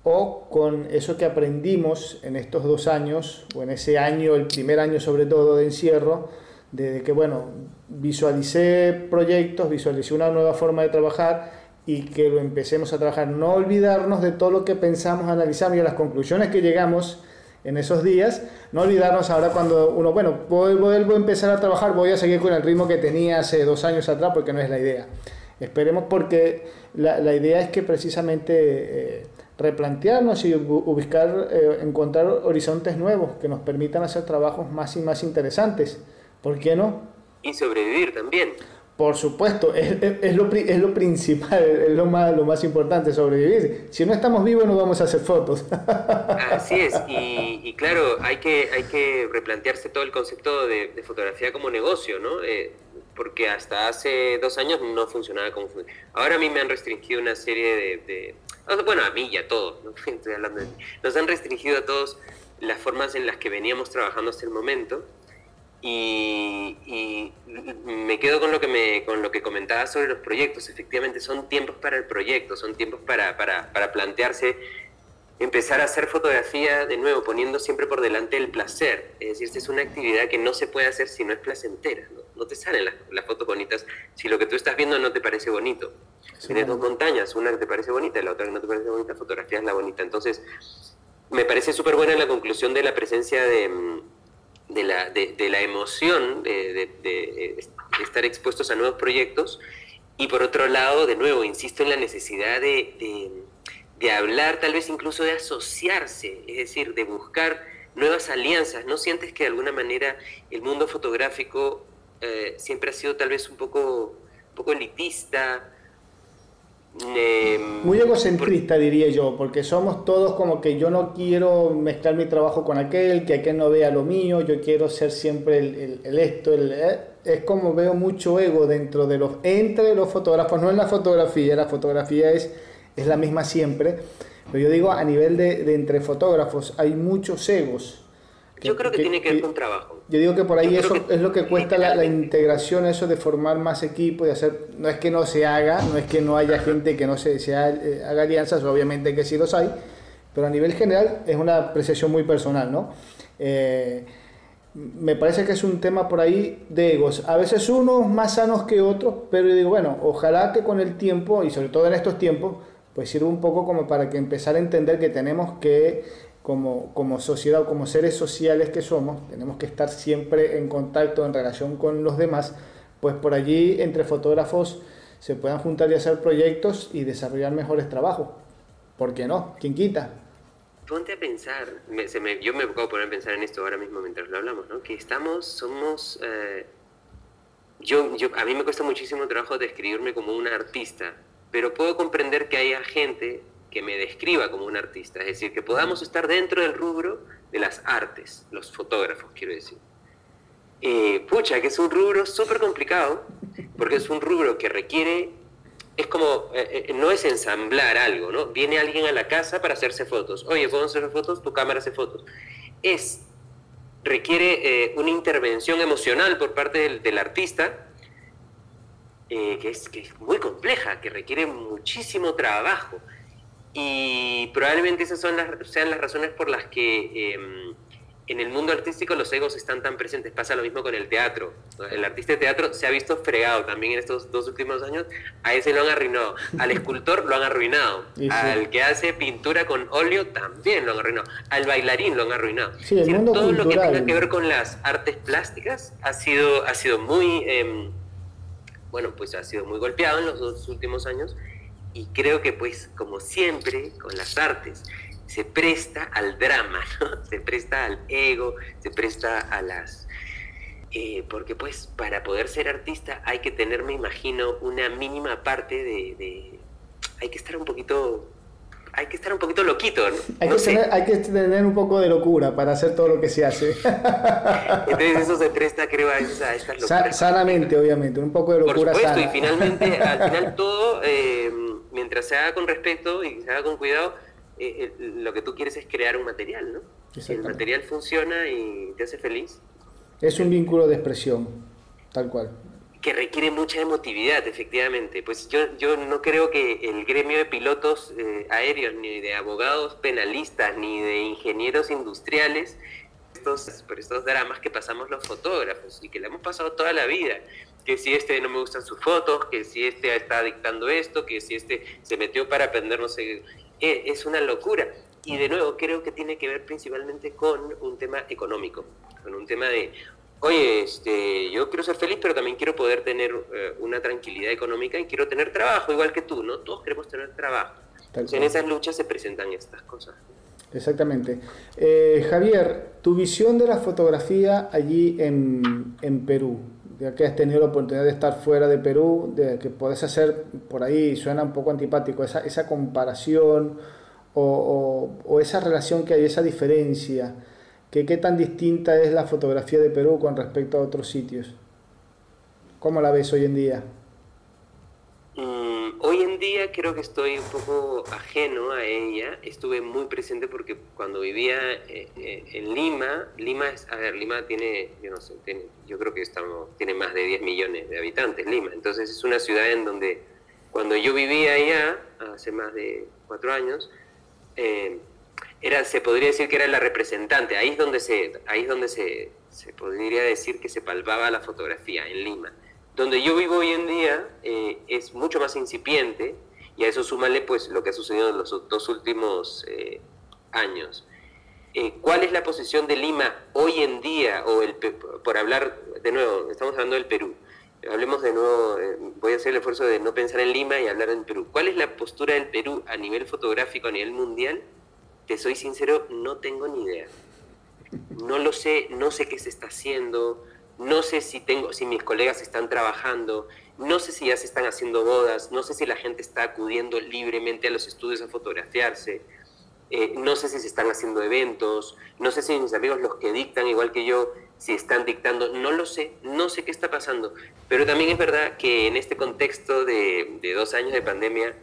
o con eso que aprendimos en estos dos años, o en ese año, el primer año sobre todo de encierro, de, que, bueno, visualicé proyectos, visualicé una nueva forma de trabajar y que lo empecemos a trabajar. No olvidarnos de todo lo que pensamos, analizamos y a las conclusiones que llegamos en esos días. No olvidarnos ahora cuando uno, bueno, vuelvo, a empezar a trabajar, voy a seguir con el ritmo que tenía hace dos años atrás porque no es la idea. Esperemos porque la, la idea es que precisamente eh, replantearnos y buscar, eh, encontrar horizontes nuevos que nos permitan hacer trabajos más y más interesantes. ¿Por qué no?
Y sobrevivir también.
Por supuesto, es, es, lo, es lo principal, es lo más, lo más importante, sobrevivir. Si no estamos vivos no vamos a hacer fotos.
Así es, y, claro, hay que, hay que replantearse todo el concepto de, fotografía como negocio, ¿no? Eh, porque hasta hace dos años no funcionaba como Ahora a mí me han restringido una serie de... bueno, a mí y a todos, ¿no? estoy hablando de Nos han restringido a todos las formas en las que veníamos trabajando hasta el momento y, me quedo con lo, que me, con lo que comentaba sobre los proyectos. Efectivamente, son tiempos para el proyecto, son tiempos para, para, para plantearse empezar a hacer fotografía de nuevo, poniendo siempre por delante el placer. Es decir, esta es una actividad que no se puede hacer si no es placentera. No, te salen las, las, fotos bonitas si lo que tú estás viendo no te parece bonito. Tienes dos montañas, una que te parece bonita y la otra que no te parece bonita, fotografía es la bonita. Entonces, me parece súper buena la conclusión de la presencia de de la, de, la emoción de, de, estar expuestos a nuevos proyectos y por otro lado, de nuevo, insisto en la necesidad de, hablar, tal vez incluso de asociarse, es decir, de buscar nuevas alianzas. ¿No sientes que de alguna manera el mundo fotográfico eh, siempre ha sido tal vez un poco, un poco elitista?
Muy egocentrista diría yo, porque somos todos como que yo no quiero mezclar mi trabajo con aquel, que aquel no vea lo mío, yo quiero ser siempre el, esto, el, eh, es como veo mucho ego dentro de los, entre los fotógrafos, no en la fotografía, la fotografía es, es la misma siempre, pero yo digo a nivel de, de entre fotógrafos hay muchos egos
yo creo que, tiene que ver con trabajo.
Yo digo que por ahí eso es lo que cuesta la, integración, eso de formar más equipo, de hacer, no es que no se haga, no es que no haya gente que no se, se eh, haga, alianzas, obviamente que sí los hay, pero a nivel general es una apreciación muy personal, ¿no? Eh, me parece que es un tema por ahí de egos. A veces unos más sanos que otros, pero yo digo, bueno, ojalá que con el tiempo, y sobre todo en estos tiempos, pues sirva un poco como para que empezar a entender que tenemos que como, como sociedad o como seres sociales que somos, tenemos que estar siempre en contacto, en relación con los demás, pues por allí entre fotógrafos se puedan juntar y hacer proyectos y desarrollar mejores trabajos. ¿Por qué no? ¿Quién quita?
Ponte a pensar, se me, yo me puedo poner a pensar en esto ahora mismo mientras lo hablamos, ¿no? Que estamos, somos... Eh, yo, yo, a mí me cuesta muchísimo trabajo describirme como un artista, pero puedo comprender que haya gente que me describa como un artista, es decir, que podamos estar dentro del rubro de las artes, los fotógrafos, quiero decir. Eh, pucha, que es un rubro súper complicado, porque es un rubro que requiere, es como, eh, eh, no es ensamblar algo, ¿no? Viene alguien a la casa para hacerse fotos. Oye, ¿puedo hacer fotos? Tu cámara hace fotos. Es, requiere una intervención emocional por parte del, del artista, que es, que, es, muy compleja, que requiere muchísimo trabajo. Y probablemente esas son las, sean las razones por las que em, en el mundo artístico los egos están tan presentes. Pasa lo mismo con el teatro. El artista de teatro se ha visto fregado también en estos dos últimos años. A ese lo han arruinado. Al escultor lo han arruinado. Al que hace pintura con óleo también lo han arruinado. Al bailarín lo han arruinado. todo lo que tenga que ver con las artes plásticas ha sido, ha sido muy... Em, bueno, pues ha sido muy golpeado en los dos últimos años y creo que pues como siempre con las artes se presta al drama, ¿no? se presta al ego, se presta a las... Eh, porque pues para poder ser artista hay que tener, me imagino, una mínima parte de... hay que estar un poquito hay que estar un poquito loquito, ¿no?
Hay, que tener, hay, que tener, un poco de locura para hacer todo lo que se hace.
Entonces eso se presta, creo, a estas
locuras. sanamente, obviamente, un poco de locura
Por supuesto, y finalmente, al final todo, eh, mientras se haga con respeto y se haga con cuidado, eh, eh, lo que tú quieres es crear un material, ¿no? El material funciona y te hace feliz.
Es un vínculo de expresión, tal cual
que requiere mucha emotividad, efectivamente. Pues yo, yo no creo que el gremio de pilotos eh, aéreos, ni de abogados penalistas, ni de ingenieros industriales, estos, por estos dramas que pasamos los fotógrafos y que le hemos pasado toda la vida, que si este no me gustan sus fotos, que si este está dictando esto, que si este se metió para aprender no sé, eh, es una locura. Y de nuevo, creo que tiene que ver principalmente con un tema económico, con un tema de, oye, este, yo quiero ser feliz, pero también quiero poder tener eh, una tranquilidad económica y quiero tener trabajo, igual que tú, ¿no? Todos queremos tener trabajo. en esas luchas se presentan estas cosas.
Exactamente. Eh, Javier, tu visión de la fotografía allí en, Perú, ya que has tenido la oportunidad de estar fuera de Perú, de que puedes hacer por ahí, suena un poco antipático, esa, esa comparación o esa relación que hay, esa diferencia que qué tan distinta es la fotografía de Perú con respecto a otros sitios. ¿Cómo la ves hoy en día?
Hoy en día creo que estoy un poco ajeno a ella. Estuve muy presente porque cuando vivía eh, eh, en Lima, Lima es, a ver, Lima tiene, yo no sé, tiene, yo creo que estamos, tiene más de 10 millones de habitantes, Lima. Entonces es una ciudad en donde cuando yo vivía allá, hace más de cuatro años, eh, era, se podría decir que era la representante, ahí es donde se, ahí es donde se, se podría decir que se palpaba la fotografía, en Lima. Donde yo vivo hoy en día eh, es mucho más incipiente y a eso súmale pues lo que ha sucedido en los dos últimos eh, años. Eh, ¿Cuál es la posición de Lima hoy en día? O el, por hablar de nuevo, estamos hablando del Perú. Hablemos de nuevo, voy a hacer el esfuerzo de no pensar en Lima y hablar en Perú. ¿Cuál es la postura del Perú a nivel fotográfico, a nivel mundial? te soy sincero, no tengo ni idea. No lo sé, no sé qué se está haciendo, no sé si, tengo, si mis colegas están trabajando, no sé si ya se están haciendo bodas, no sé si la gente está acudiendo libremente a los estudios a fotografiarse, eh, no sé si se están haciendo eventos, no sé si mis amigos los que dictan igual que yo, si están dictando, no lo sé, no sé qué está pasando. Pero también es verdad que en este contexto de, de dos años de pandemia,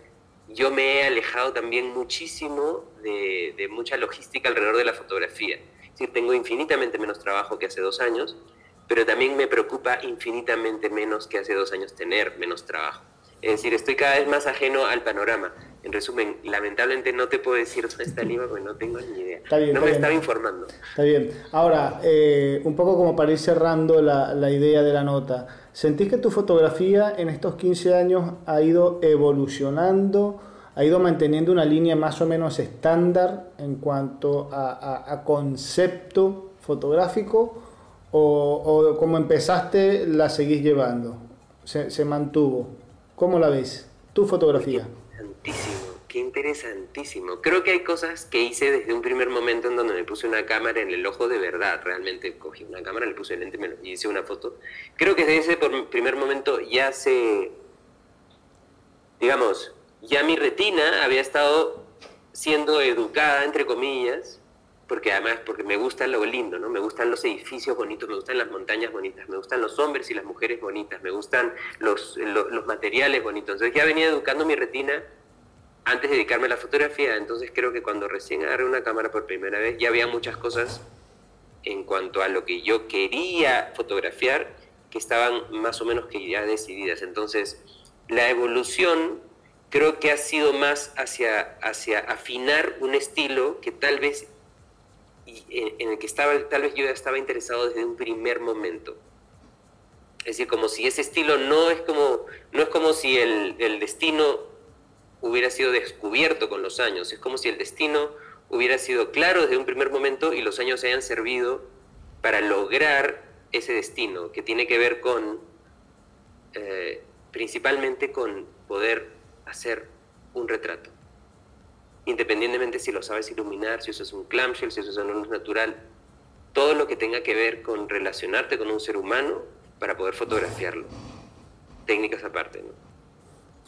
yo me he alejado también muchísimo de, mucha logística alrededor de la fotografía. Es decir, tengo infinitamente menos trabajo que hace dos años, pero también me preocupa infinitamente menos que hace dos años tener menos trabajo. Es decir, estoy cada vez más ajeno al panorama. En resumen, lamentablemente no te puedo decir dónde está Lima porque no tengo ni idea. no me estaba informando.
Está bien. Ahora, eh, un poco como para ir cerrando la, la idea de la nota. ¿Sentís que tu fotografía en estos 15 años ha ido evolucionando, ha ido manteniendo una línea más o menos estándar en cuanto a, concepto fotográfico? O, como empezaste la seguís llevando? ¿Se, ¿Se, mantuvo? ¿Cómo la ves? Tu fotografía.
Qué interesantísimo. Creo que hay cosas que hice desde un primer momento en donde me puse una cámara en el ojo de verdad. Realmente cogí una cámara, le puse el lente y hice una foto. Creo que desde ese primer momento ya se, digamos, ya mi retina había estado siendo educada, entre comillas, porque además porque me gusta lo lindo, ¿no? Me gustan los edificios bonitos, me gustan las montañas bonitas, me gustan los hombres y las mujeres bonitas, me gustan los, los, los materiales bonitos. Entonces ya venía educando mi retina antes de dedicarme a la fotografía, entonces creo que cuando recién agarré una cámara por primera vez ya había muchas cosas en cuanto a lo que yo quería fotografiar que estaban más o menos que ya decididas. Entonces, la evolución creo que ha sido más hacia, hacia afinar un estilo que tal vez en el que estaba, tal vez yo ya estaba interesado desde un primer momento. Es decir, como si ese estilo no es como, no es como si el, destino hubiera sido descubierto con los años. Es como si el destino hubiera sido claro desde un primer momento y los años hayan servido para lograr ese destino, que tiene que ver con, eh, principalmente con poder hacer un retrato. Independientemente si lo sabes iluminar, si es un clamshell, si es una luz natural, todo lo que tenga que ver con relacionarte con un ser humano para poder fotografiarlo. Técnicas aparte, ¿no?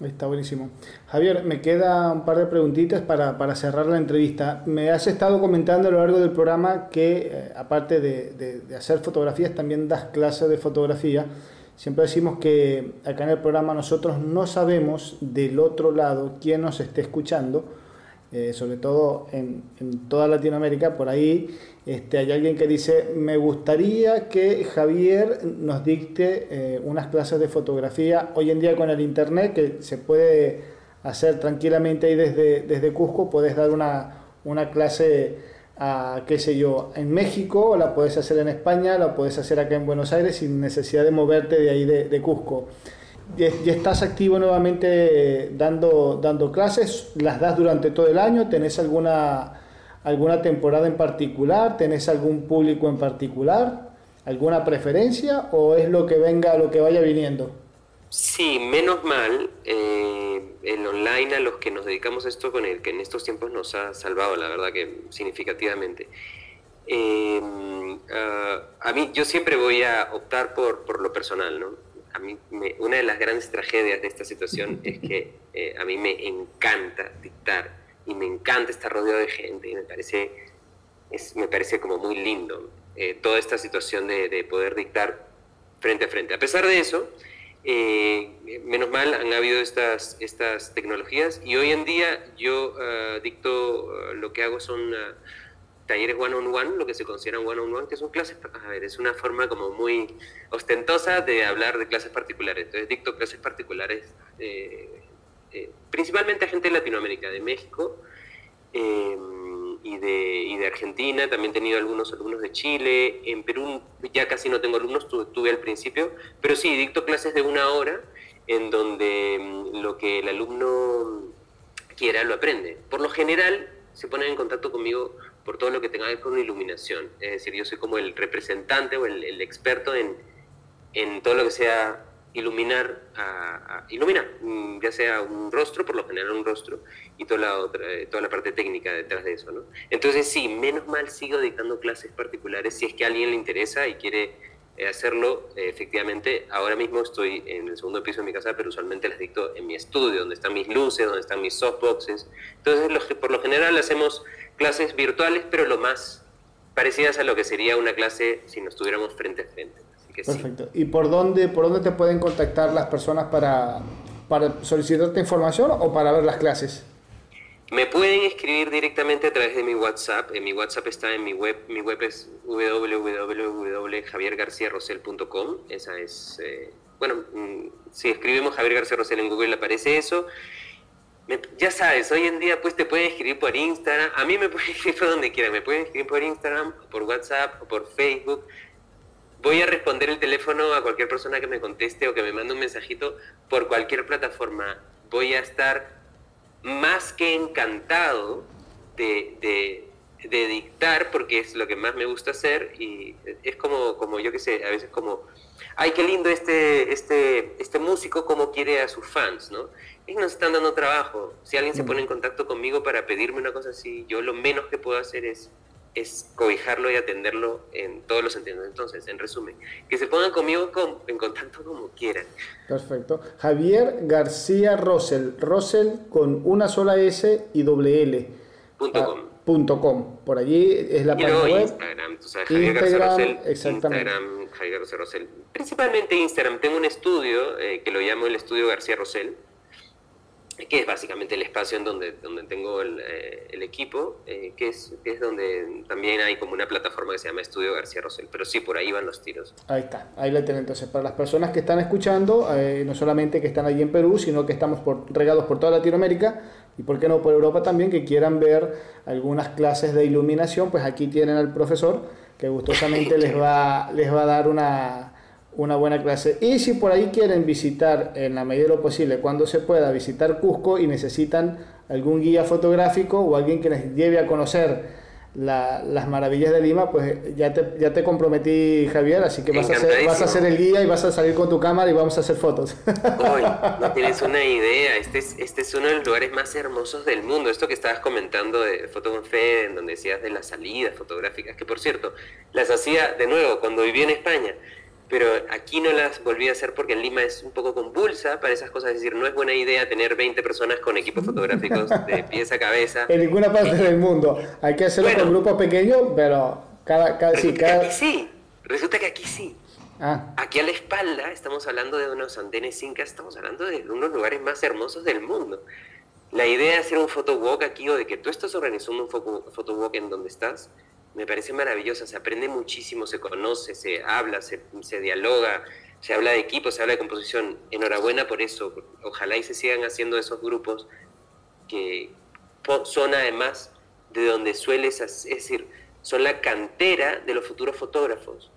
Está buenísimo. Javier, me queda un par de preguntitas para, para, cerrar la entrevista. Me has estado comentando a lo largo del programa que, eh, aparte de, de, hacer fotografías, también das clases de fotografía. Siempre decimos que acá en el programa nosotros no sabemos del otro lado quién nos esté escuchando, eh, sobre todo en, toda Latinoamérica, por ahí este, hay alguien que dice, me gustaría que Javier nos dicte eh, unas clases de fotografía. Hoy en día con el Internet, que se puede hacer tranquilamente ahí desde, desde Cusco, puedes dar una, una clase a, qué sé yo, en México, la puedes hacer en España, la puedes hacer acá en Buenos Aires sin necesidad de moverte de ahí de, de Cusco. Y, estás activo nuevamente dando, dando clases, las das durante todo el año, tenés alguna alguna temporada en particular? ¿Tenés algún público en particular? ¿Alguna preferencia o es lo que venga, lo que vaya viniendo?
Sí, menos mal, eh, el online a los que nos dedicamos a esto con el que en estos tiempos nos ha salvado, la verdad que significativamente. Em, ah, a mí, yo siempre voy a optar por, por lo personal, ¿no? A mí, una de las grandes tragedias de esta situación es que eh, a mí me encanta dictar y me encanta estar rodeado de gente y me parece, es, me parece como muy lindo eh, toda esta situación de, de, poder dictar frente a frente. A pesar de eso, eh, menos mal han habido estas, estas tecnologías y hoy en día yo ah, dicto, lo que hago son ah, talleres one-on-one, lo que se consideran one-on-one, que son clases, a ver, es una forma como muy ostentosa de hablar de clases particulares. Entonces dicto clases particulares eh, eh, principalmente a gente de Latinoamérica, de México eh, y, de, Argentina. También he tenido algunos alumnos de Chile. En Perú ya casi no tengo alumnos, tuve, al principio, pero sí, dicto clases de una hora en donde mm, lo que el alumno quiera lo aprende. Por lo general se ponen en contacto conmigo por todo lo que tenga que ver con iluminación. Es decir, yo soy como el representante o el, el experto en, en todo lo que sea iluminar, a, iluminar, mm, ya sea un rostro, por lo general un rostro, y toda la, otra, eh, toda la parte técnica detrás de eso. ¿no? Entonces sí, menos mal sigo dictando clases particulares si es que a alguien le interesa y quiere hacerlo, eh, efectivamente, ahora mismo estoy en el segundo piso de mi casa, pero usualmente las dicto en mi estudio, donde están mis luces, donde están mis softboxes. Entonces, por lo general hacemos clases virtuales, pero lo más parecidas a lo que sería una clase si nos estuviéramos frente a frente.
Perfecto. ¿Y por dónde, por dónde te pueden contactar las personas para, para solicitarte información o para ver las clases?
Me pueden escribir directamente a través de mi WhatsApp. mi WhatsApp está en mi web. Mi web es www.javiergarciarosel.com. Esa es. Eh, bueno, mm, si escribimos Javier García Rosel en Google aparece eso. ya sabes, hoy en día pues te pueden escribir por Instagram. A mí me pueden escribir por donde quieran. Me pueden escribir por Instagram, por WhatsApp por Facebook voy a responder el teléfono a cualquier persona que me conteste o que me mande un mensajito por cualquier plataforma. Voy a estar más que encantado de, dictar porque es lo que más me gusta hacer y es como, como yo qué sé, a veces como, ay, qué lindo este, este, este músico como quiere a sus fans, ¿no? Y nos están dando trabajo. Si alguien se mm. pone en contacto conmigo para pedirme una cosa así, yo lo menos que puedo hacer es es cobijarlo y atenderlo en todos los sentidos. Entonces, en resumen, que se pongan conmigo en contacto como quieran.
Perfecto. Javier García Rosel, Rosel con una sola S y doble L.
Punto com.
Punto com. Por allí es la página web.
Instagram, tú sabes, Javier Instagram, García Rosel, exactamente. Instagram, Javier García Rosel. Principalmente Instagram. Tengo un estudio eh, que lo llamo el estudio García Rosel que es básicamente el espacio en donde, donde tengo el, eh, el equipo, eh, que, es, es donde también hay como una plataforma que se llama Estudio García Rosel, pero sí, por ahí van los tiros.
Ahí está, ahí lo tienen. Entonces, para las personas que están escuchando, eh, no solamente que están allí en Perú, sino que estamos por, regados por toda Latinoamérica y, por qué no, por Europa también, que quieran ver algunas clases de iluminación, pues aquí tienen al profesor que gustosamente les va, les va a dar una una buena clase. Y si por ahí quieren visitar en la medida de lo posible, cuando se pueda, visitar Cusco y necesitan algún guía fotográfico o alguien que les lleve a conocer las maravillas de Lima, pues ya te, ya te comprometí, Javier, así que vas a, ser, vas a ser el guía y vas a salir con tu cámara y vamos a hacer fotos.
Hoy, no tienes una idea, este es, este es uno de los lugares más hermosos del mundo. Esto que estabas comentando de Foto con Fe, en donde decías de las salidas fotográficas, que por cierto, las hacía de nuevo cuando viví en España pero aquí no las volví a hacer porque en Lima es un poco convulsa para esas cosas, es decir, no es buena idea tener 20 personas con equipos fotográficos de pies a cabeza.
En ninguna parte del mundo, hay que hacerlo con grupos pequeños, pero cada, cada, sí, cada...
sí, resulta que aquí sí. Ah. Aquí a la espalda estamos hablando de unos andenes incas, estamos hablando de unos lugares más hermosos del mundo. La idea de hacer un photowalk aquí o de que tú estás organizando un photowalk en donde estás, me parece maravillosa. Se aprende muchísimo, se conoce, se habla, se, se dialoga, se habla de equipo, se habla de composición. Enhorabuena por eso. Ojalá y se sigan haciendo esos grupos que son además de donde sueles, es decir, son la cantera de los futuros fotógrafos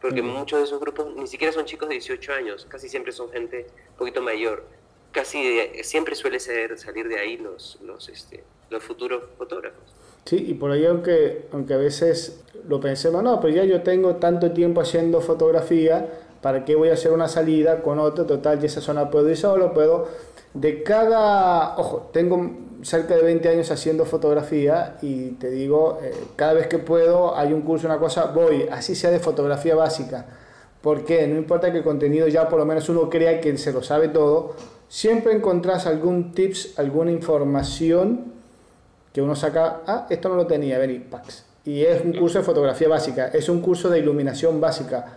porque muchos de esos grupos ni siquiera son chicos de 18 años, casi siempre son gente un poquito mayor. Casi siempre suele ser salir de ahí los, los, este, los futuros fotógrafos.
Sí, y por ahí aunque, aunque a veces lo pensemos, no, pero ya yo tengo tanto tiempo haciendo fotografía, ¿para qué voy a hacer una salida con otro? Total, y esa zona puedo ir solo, puedo... De cada, ojo, tengo cerca de 20 años haciendo fotografía y te digo, eh, cada vez que puedo hay un curso, una cosa, voy, así sea de fotografía básica. porque No importa que el contenido ya por lo menos uno crea que se lo sabe todo, siempre encontrás algún tips, alguna información que uno saca, ah, esto no lo tenía, pax. Y es un curso de fotografía básica, es un curso de iluminación básica,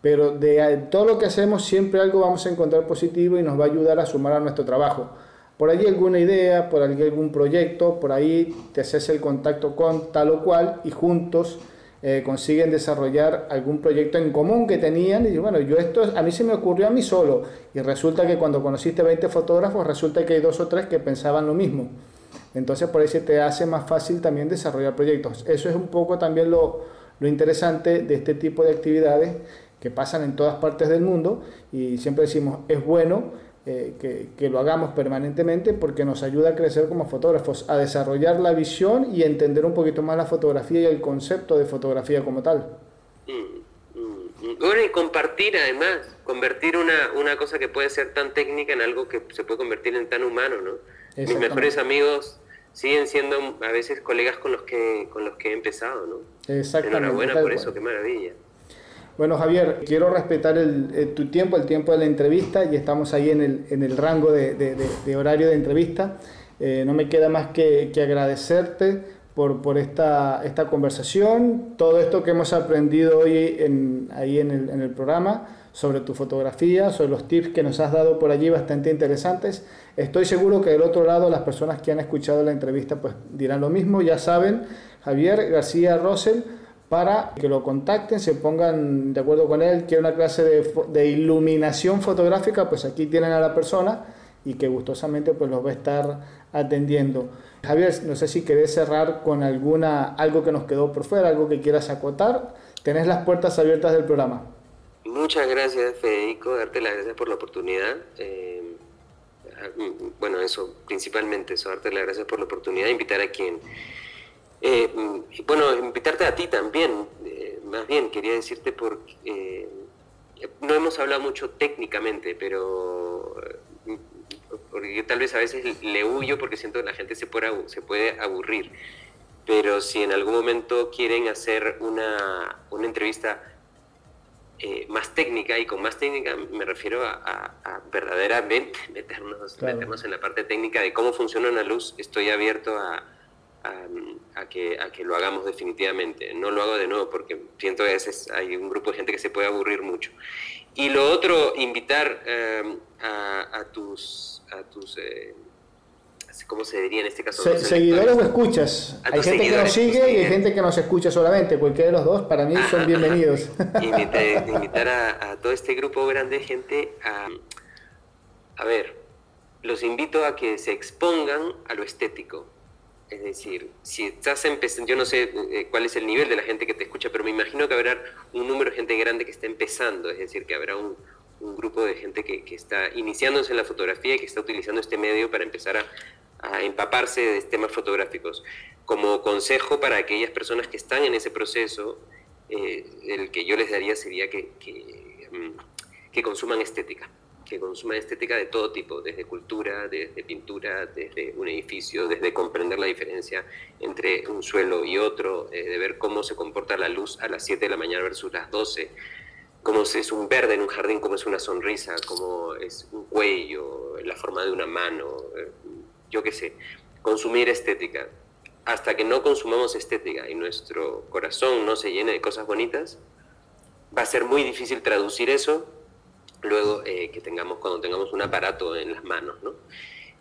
pero de todo lo que hacemos siempre algo vamos a encontrar positivo y nos va a ayudar a sumar a nuestro trabajo por allí alguna idea, por allí algún proyecto, por ahí te haces el contacto con tal o cual y juntos eh, consiguen desarrollar algún proyecto en común que tenían y bueno, yo esto a mí se me ocurrió a mí solo y resulta que cuando conociste 20 fotógrafos resulta que hay dos o tres que pensaban lo mismo. Entonces por ahí se te hace más fácil también desarrollar proyectos. Eso es un poco también lo, lo interesante de este tipo de actividades que pasan en todas partes del mundo y siempre decimos es bueno eh, que, que, lo hagamos permanentemente porque nos ayuda a crecer como fotógrafos, a desarrollar la visión y entender un poquito más la fotografía y el concepto de fotografía como tal.
Mm, mm, bueno, y compartir además, convertir una, una cosa que puede ser tan técnica en algo que se puede convertir en tan humano, ¿no? Mis mejores amigos siguen siendo a veces colegas con los que, con los que he empezado, ¿no?
Exactamente.
Enhorabuena por eso, qué maravilla.
Bueno, Javier, quiero respetar el, eh, tu tiempo, el tiempo de la entrevista, y estamos ahí en el, en el rango de, de, horario de entrevista. Eh, no me queda más que, que agradecerte por, por esta, esta, conversación, todo esto que hemos aprendido hoy en, ahí en el, en el, programa sobre tu fotografía, sobre los tips que nos has dado por allí bastante interesantes. Estoy seguro que del otro lado las personas que han escuchado la entrevista pues dirán lo mismo, ya saben, Javier García Rosell para que lo contacten, se pongan de acuerdo con él, quiere una clase de, iluminación fotográfica, pues aquí tienen a la persona y que gustosamente pues los va a estar atendiendo. Javier, no sé si querés cerrar con alguna algo que nos quedó por fuera, algo que quieras acotar. Tenés las puertas abiertas del programa.
Muchas gracias, Federico, darte las gracias por la oportunidad. Eh, bueno, eso, principalmente eso, darte las gracias por la oportunidad, invitar a quien eh, bueno, invitarte a ti también, eh, más bien quería decirte porque no hemos hablado mucho técnicamente, pero porque tal vez a veces le huyo porque siento que la gente se puede, se puede aburrir. Pero si en algún momento quieren hacer una, una entrevista más técnica, y con más técnica me refiero a, verdaderamente meternos, meternos en la parte técnica de cómo funciona una luz, estoy abierto a, a, que, a que lo hagamos definitivamente. No lo hago de nuevo porque siento que a veces hay un grupo de gente que se puede aburrir mucho. Y lo otro, invitar em, a, tus... A tus eh, ¿Cómo se diría en este caso?
seguidores o escuchas. Hay gente que nos sigue y hay gente que nos escucha solamente. Cualquiera de los dos, para mí, son bienvenidos.
invitar, invitar a, a, todo este grupo grande de gente a, a ver, los invito a que se expongan a lo estético, es decir, si estás empezando, yo no sé eh, cuál es el nivel de la gente que te escucha, pero me imagino que habrá un número de gente grande que está empezando, es decir, que habrá un, grupo de gente que, está iniciándose en la fotografía y que está utilizando este medio para empezar a, empaparse de temas fotográficos. Como consejo para aquellas personas que están en ese proceso, eh, el que yo les daría sería que, que mm, consuman estética que consuma estética de todo tipo, desde cultura, desde pintura, desde un edificio, desde comprender la diferencia entre un suelo y otro, eh, de ver cómo se comporta la luz a las 7 de la mañana versus las 12, cómo es un verde en un jardín, cómo es una sonrisa, cómo es un cuello, la forma de una mano, eh, yo qué sé, consumir estética. Hasta que no consumamos estética y nuestro corazón no se llene de cosas bonitas, va a ser muy difícil traducir eso luego eh, que tengamos cuando tengamos un aparato en las manos, ¿no?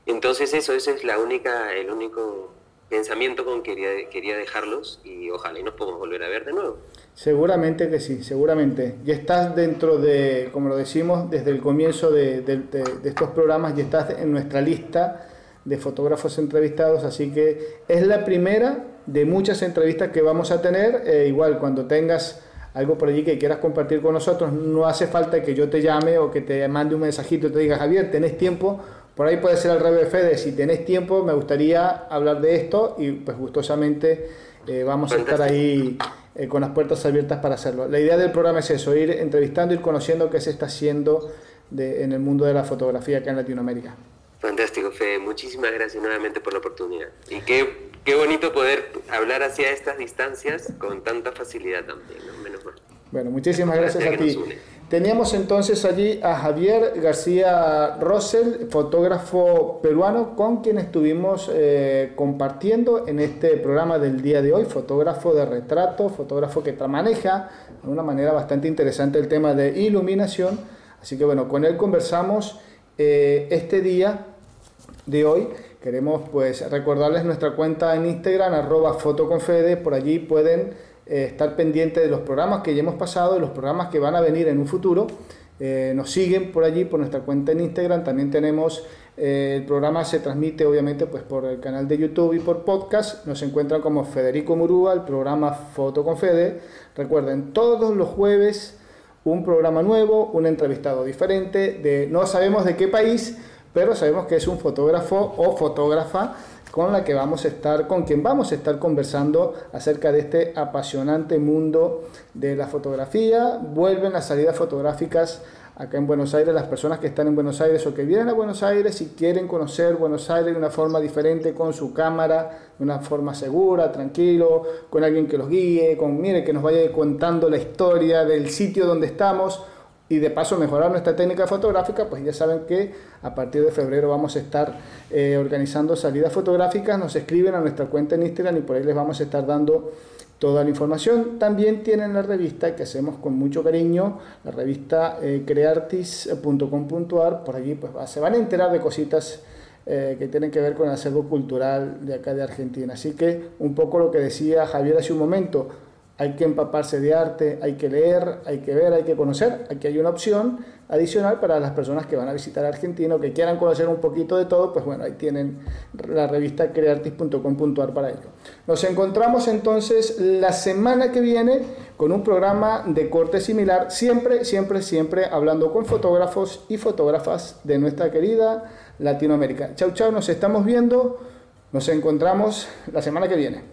Entonces eso, ese es la única, el único pensamiento con que quería, quería dejarlos y ojalá y nos podamos volver a ver de nuevo.
Seguramente que sí, seguramente. Ya estás dentro de, como lo decimos, desde el comienzo de, de, estos programas, ya estás en nuestra lista de fotógrafos entrevistados, así que es la primera de muchas entrevistas que vamos a tener. Eh, igual, cuando tengas algo por allí que quieras compartir con nosotros, no hace falta que yo te llame o que te mande un mensajito y te diga, Javier, ¿tenés tiempo? Por ahí puede ser al revés, Fede, si tenés tiempo, me gustaría hablar de esto y pues gustosamente eh, vamos a estar ahí eh, con las puertas abiertas para hacerlo. La idea del programa es eso, ir entrevistando, ir conociendo qué se está haciendo en el mundo de la fotografía acá en Latinoamérica.
Fantástico, Fede. Muchísimas gracias nuevamente por la oportunidad. Y qué, qué bonito poder hablar hacia estas distancias con tanta facilidad también, menos mal.
Bueno, muchísimas gracias a ti. Teníamos entonces allí a Javier García Rosell, fotógrafo peruano, con quien estuvimos eh, compartiendo en este programa del día de hoy, fotógrafo de retrato, fotógrafo que maneja de una manera bastante interesante el tema de iluminación. Así que bueno, con él conversamos eh, este día de hoy. Queremos pues recordarles nuestra cuenta en Instagram, fotoconfede, por allí pueden eh, estar pendiente de los programas que ya hemos pasado y los programas que van a venir en un futuro. Eh, nos siguen por allí, por nuestra cuenta en Instagram. También tenemos, eh, el programa se transmite obviamente pues por el canal de YouTube y por podcast. Nos encuentran como Federico Murúa, el programa Foto con. Recuerden, todos los jueves un programa nuevo, un entrevistado diferente, de no sabemos de qué país, pero sabemos que es un fotógrafo o fotógrafa con la que vamos a estar, con quien vamos a estar conversando acerca de este apasionante mundo de la fotografía. Vuelven las salidas fotográficas acá en Buenos Aires, las personas que están en Buenos Aires o que vienen a Buenos Aires y quieren conocer Buenos Aires de una forma diferente, con su cámara, de una forma segura, tranquilo, con alguien que los guíe, con, mire, que nos vaya contando la historia del sitio donde estamos y de paso mejorar nuestra técnica fotográfica, pues ya saben que a partir de febrero vamos a estar eh, organizando salidas fotográficas, nos escriben a nuestra cuenta en Instagram y por ahí les vamos a estar dando toda la información. También tienen la revista que hacemos con mucho cariño, la revista eh, creartis.com.ar, por allí pues se van a enterar de cositas eh, que tienen que ver con el acervo cultural de acá de Argentina. Así que un poco lo que decía Javier hace un momento, hay que empaparse de arte, hay que leer, hay que ver, hay que conocer. Aquí hay una opción adicional para las personas que van a visitar Argentina o que quieran conocer un poquito de todo, pues bueno, ahí tienen la revista creartis.com.ar para ello. Nos encontramos entonces la semana que viene con un programa de corte similar, siempre, siempre, siempre hablando con fotógrafos y fotógrafas de nuestra querida Latinoamérica. Chau, chau, nos estamos viendo, nos encontramos la semana que viene.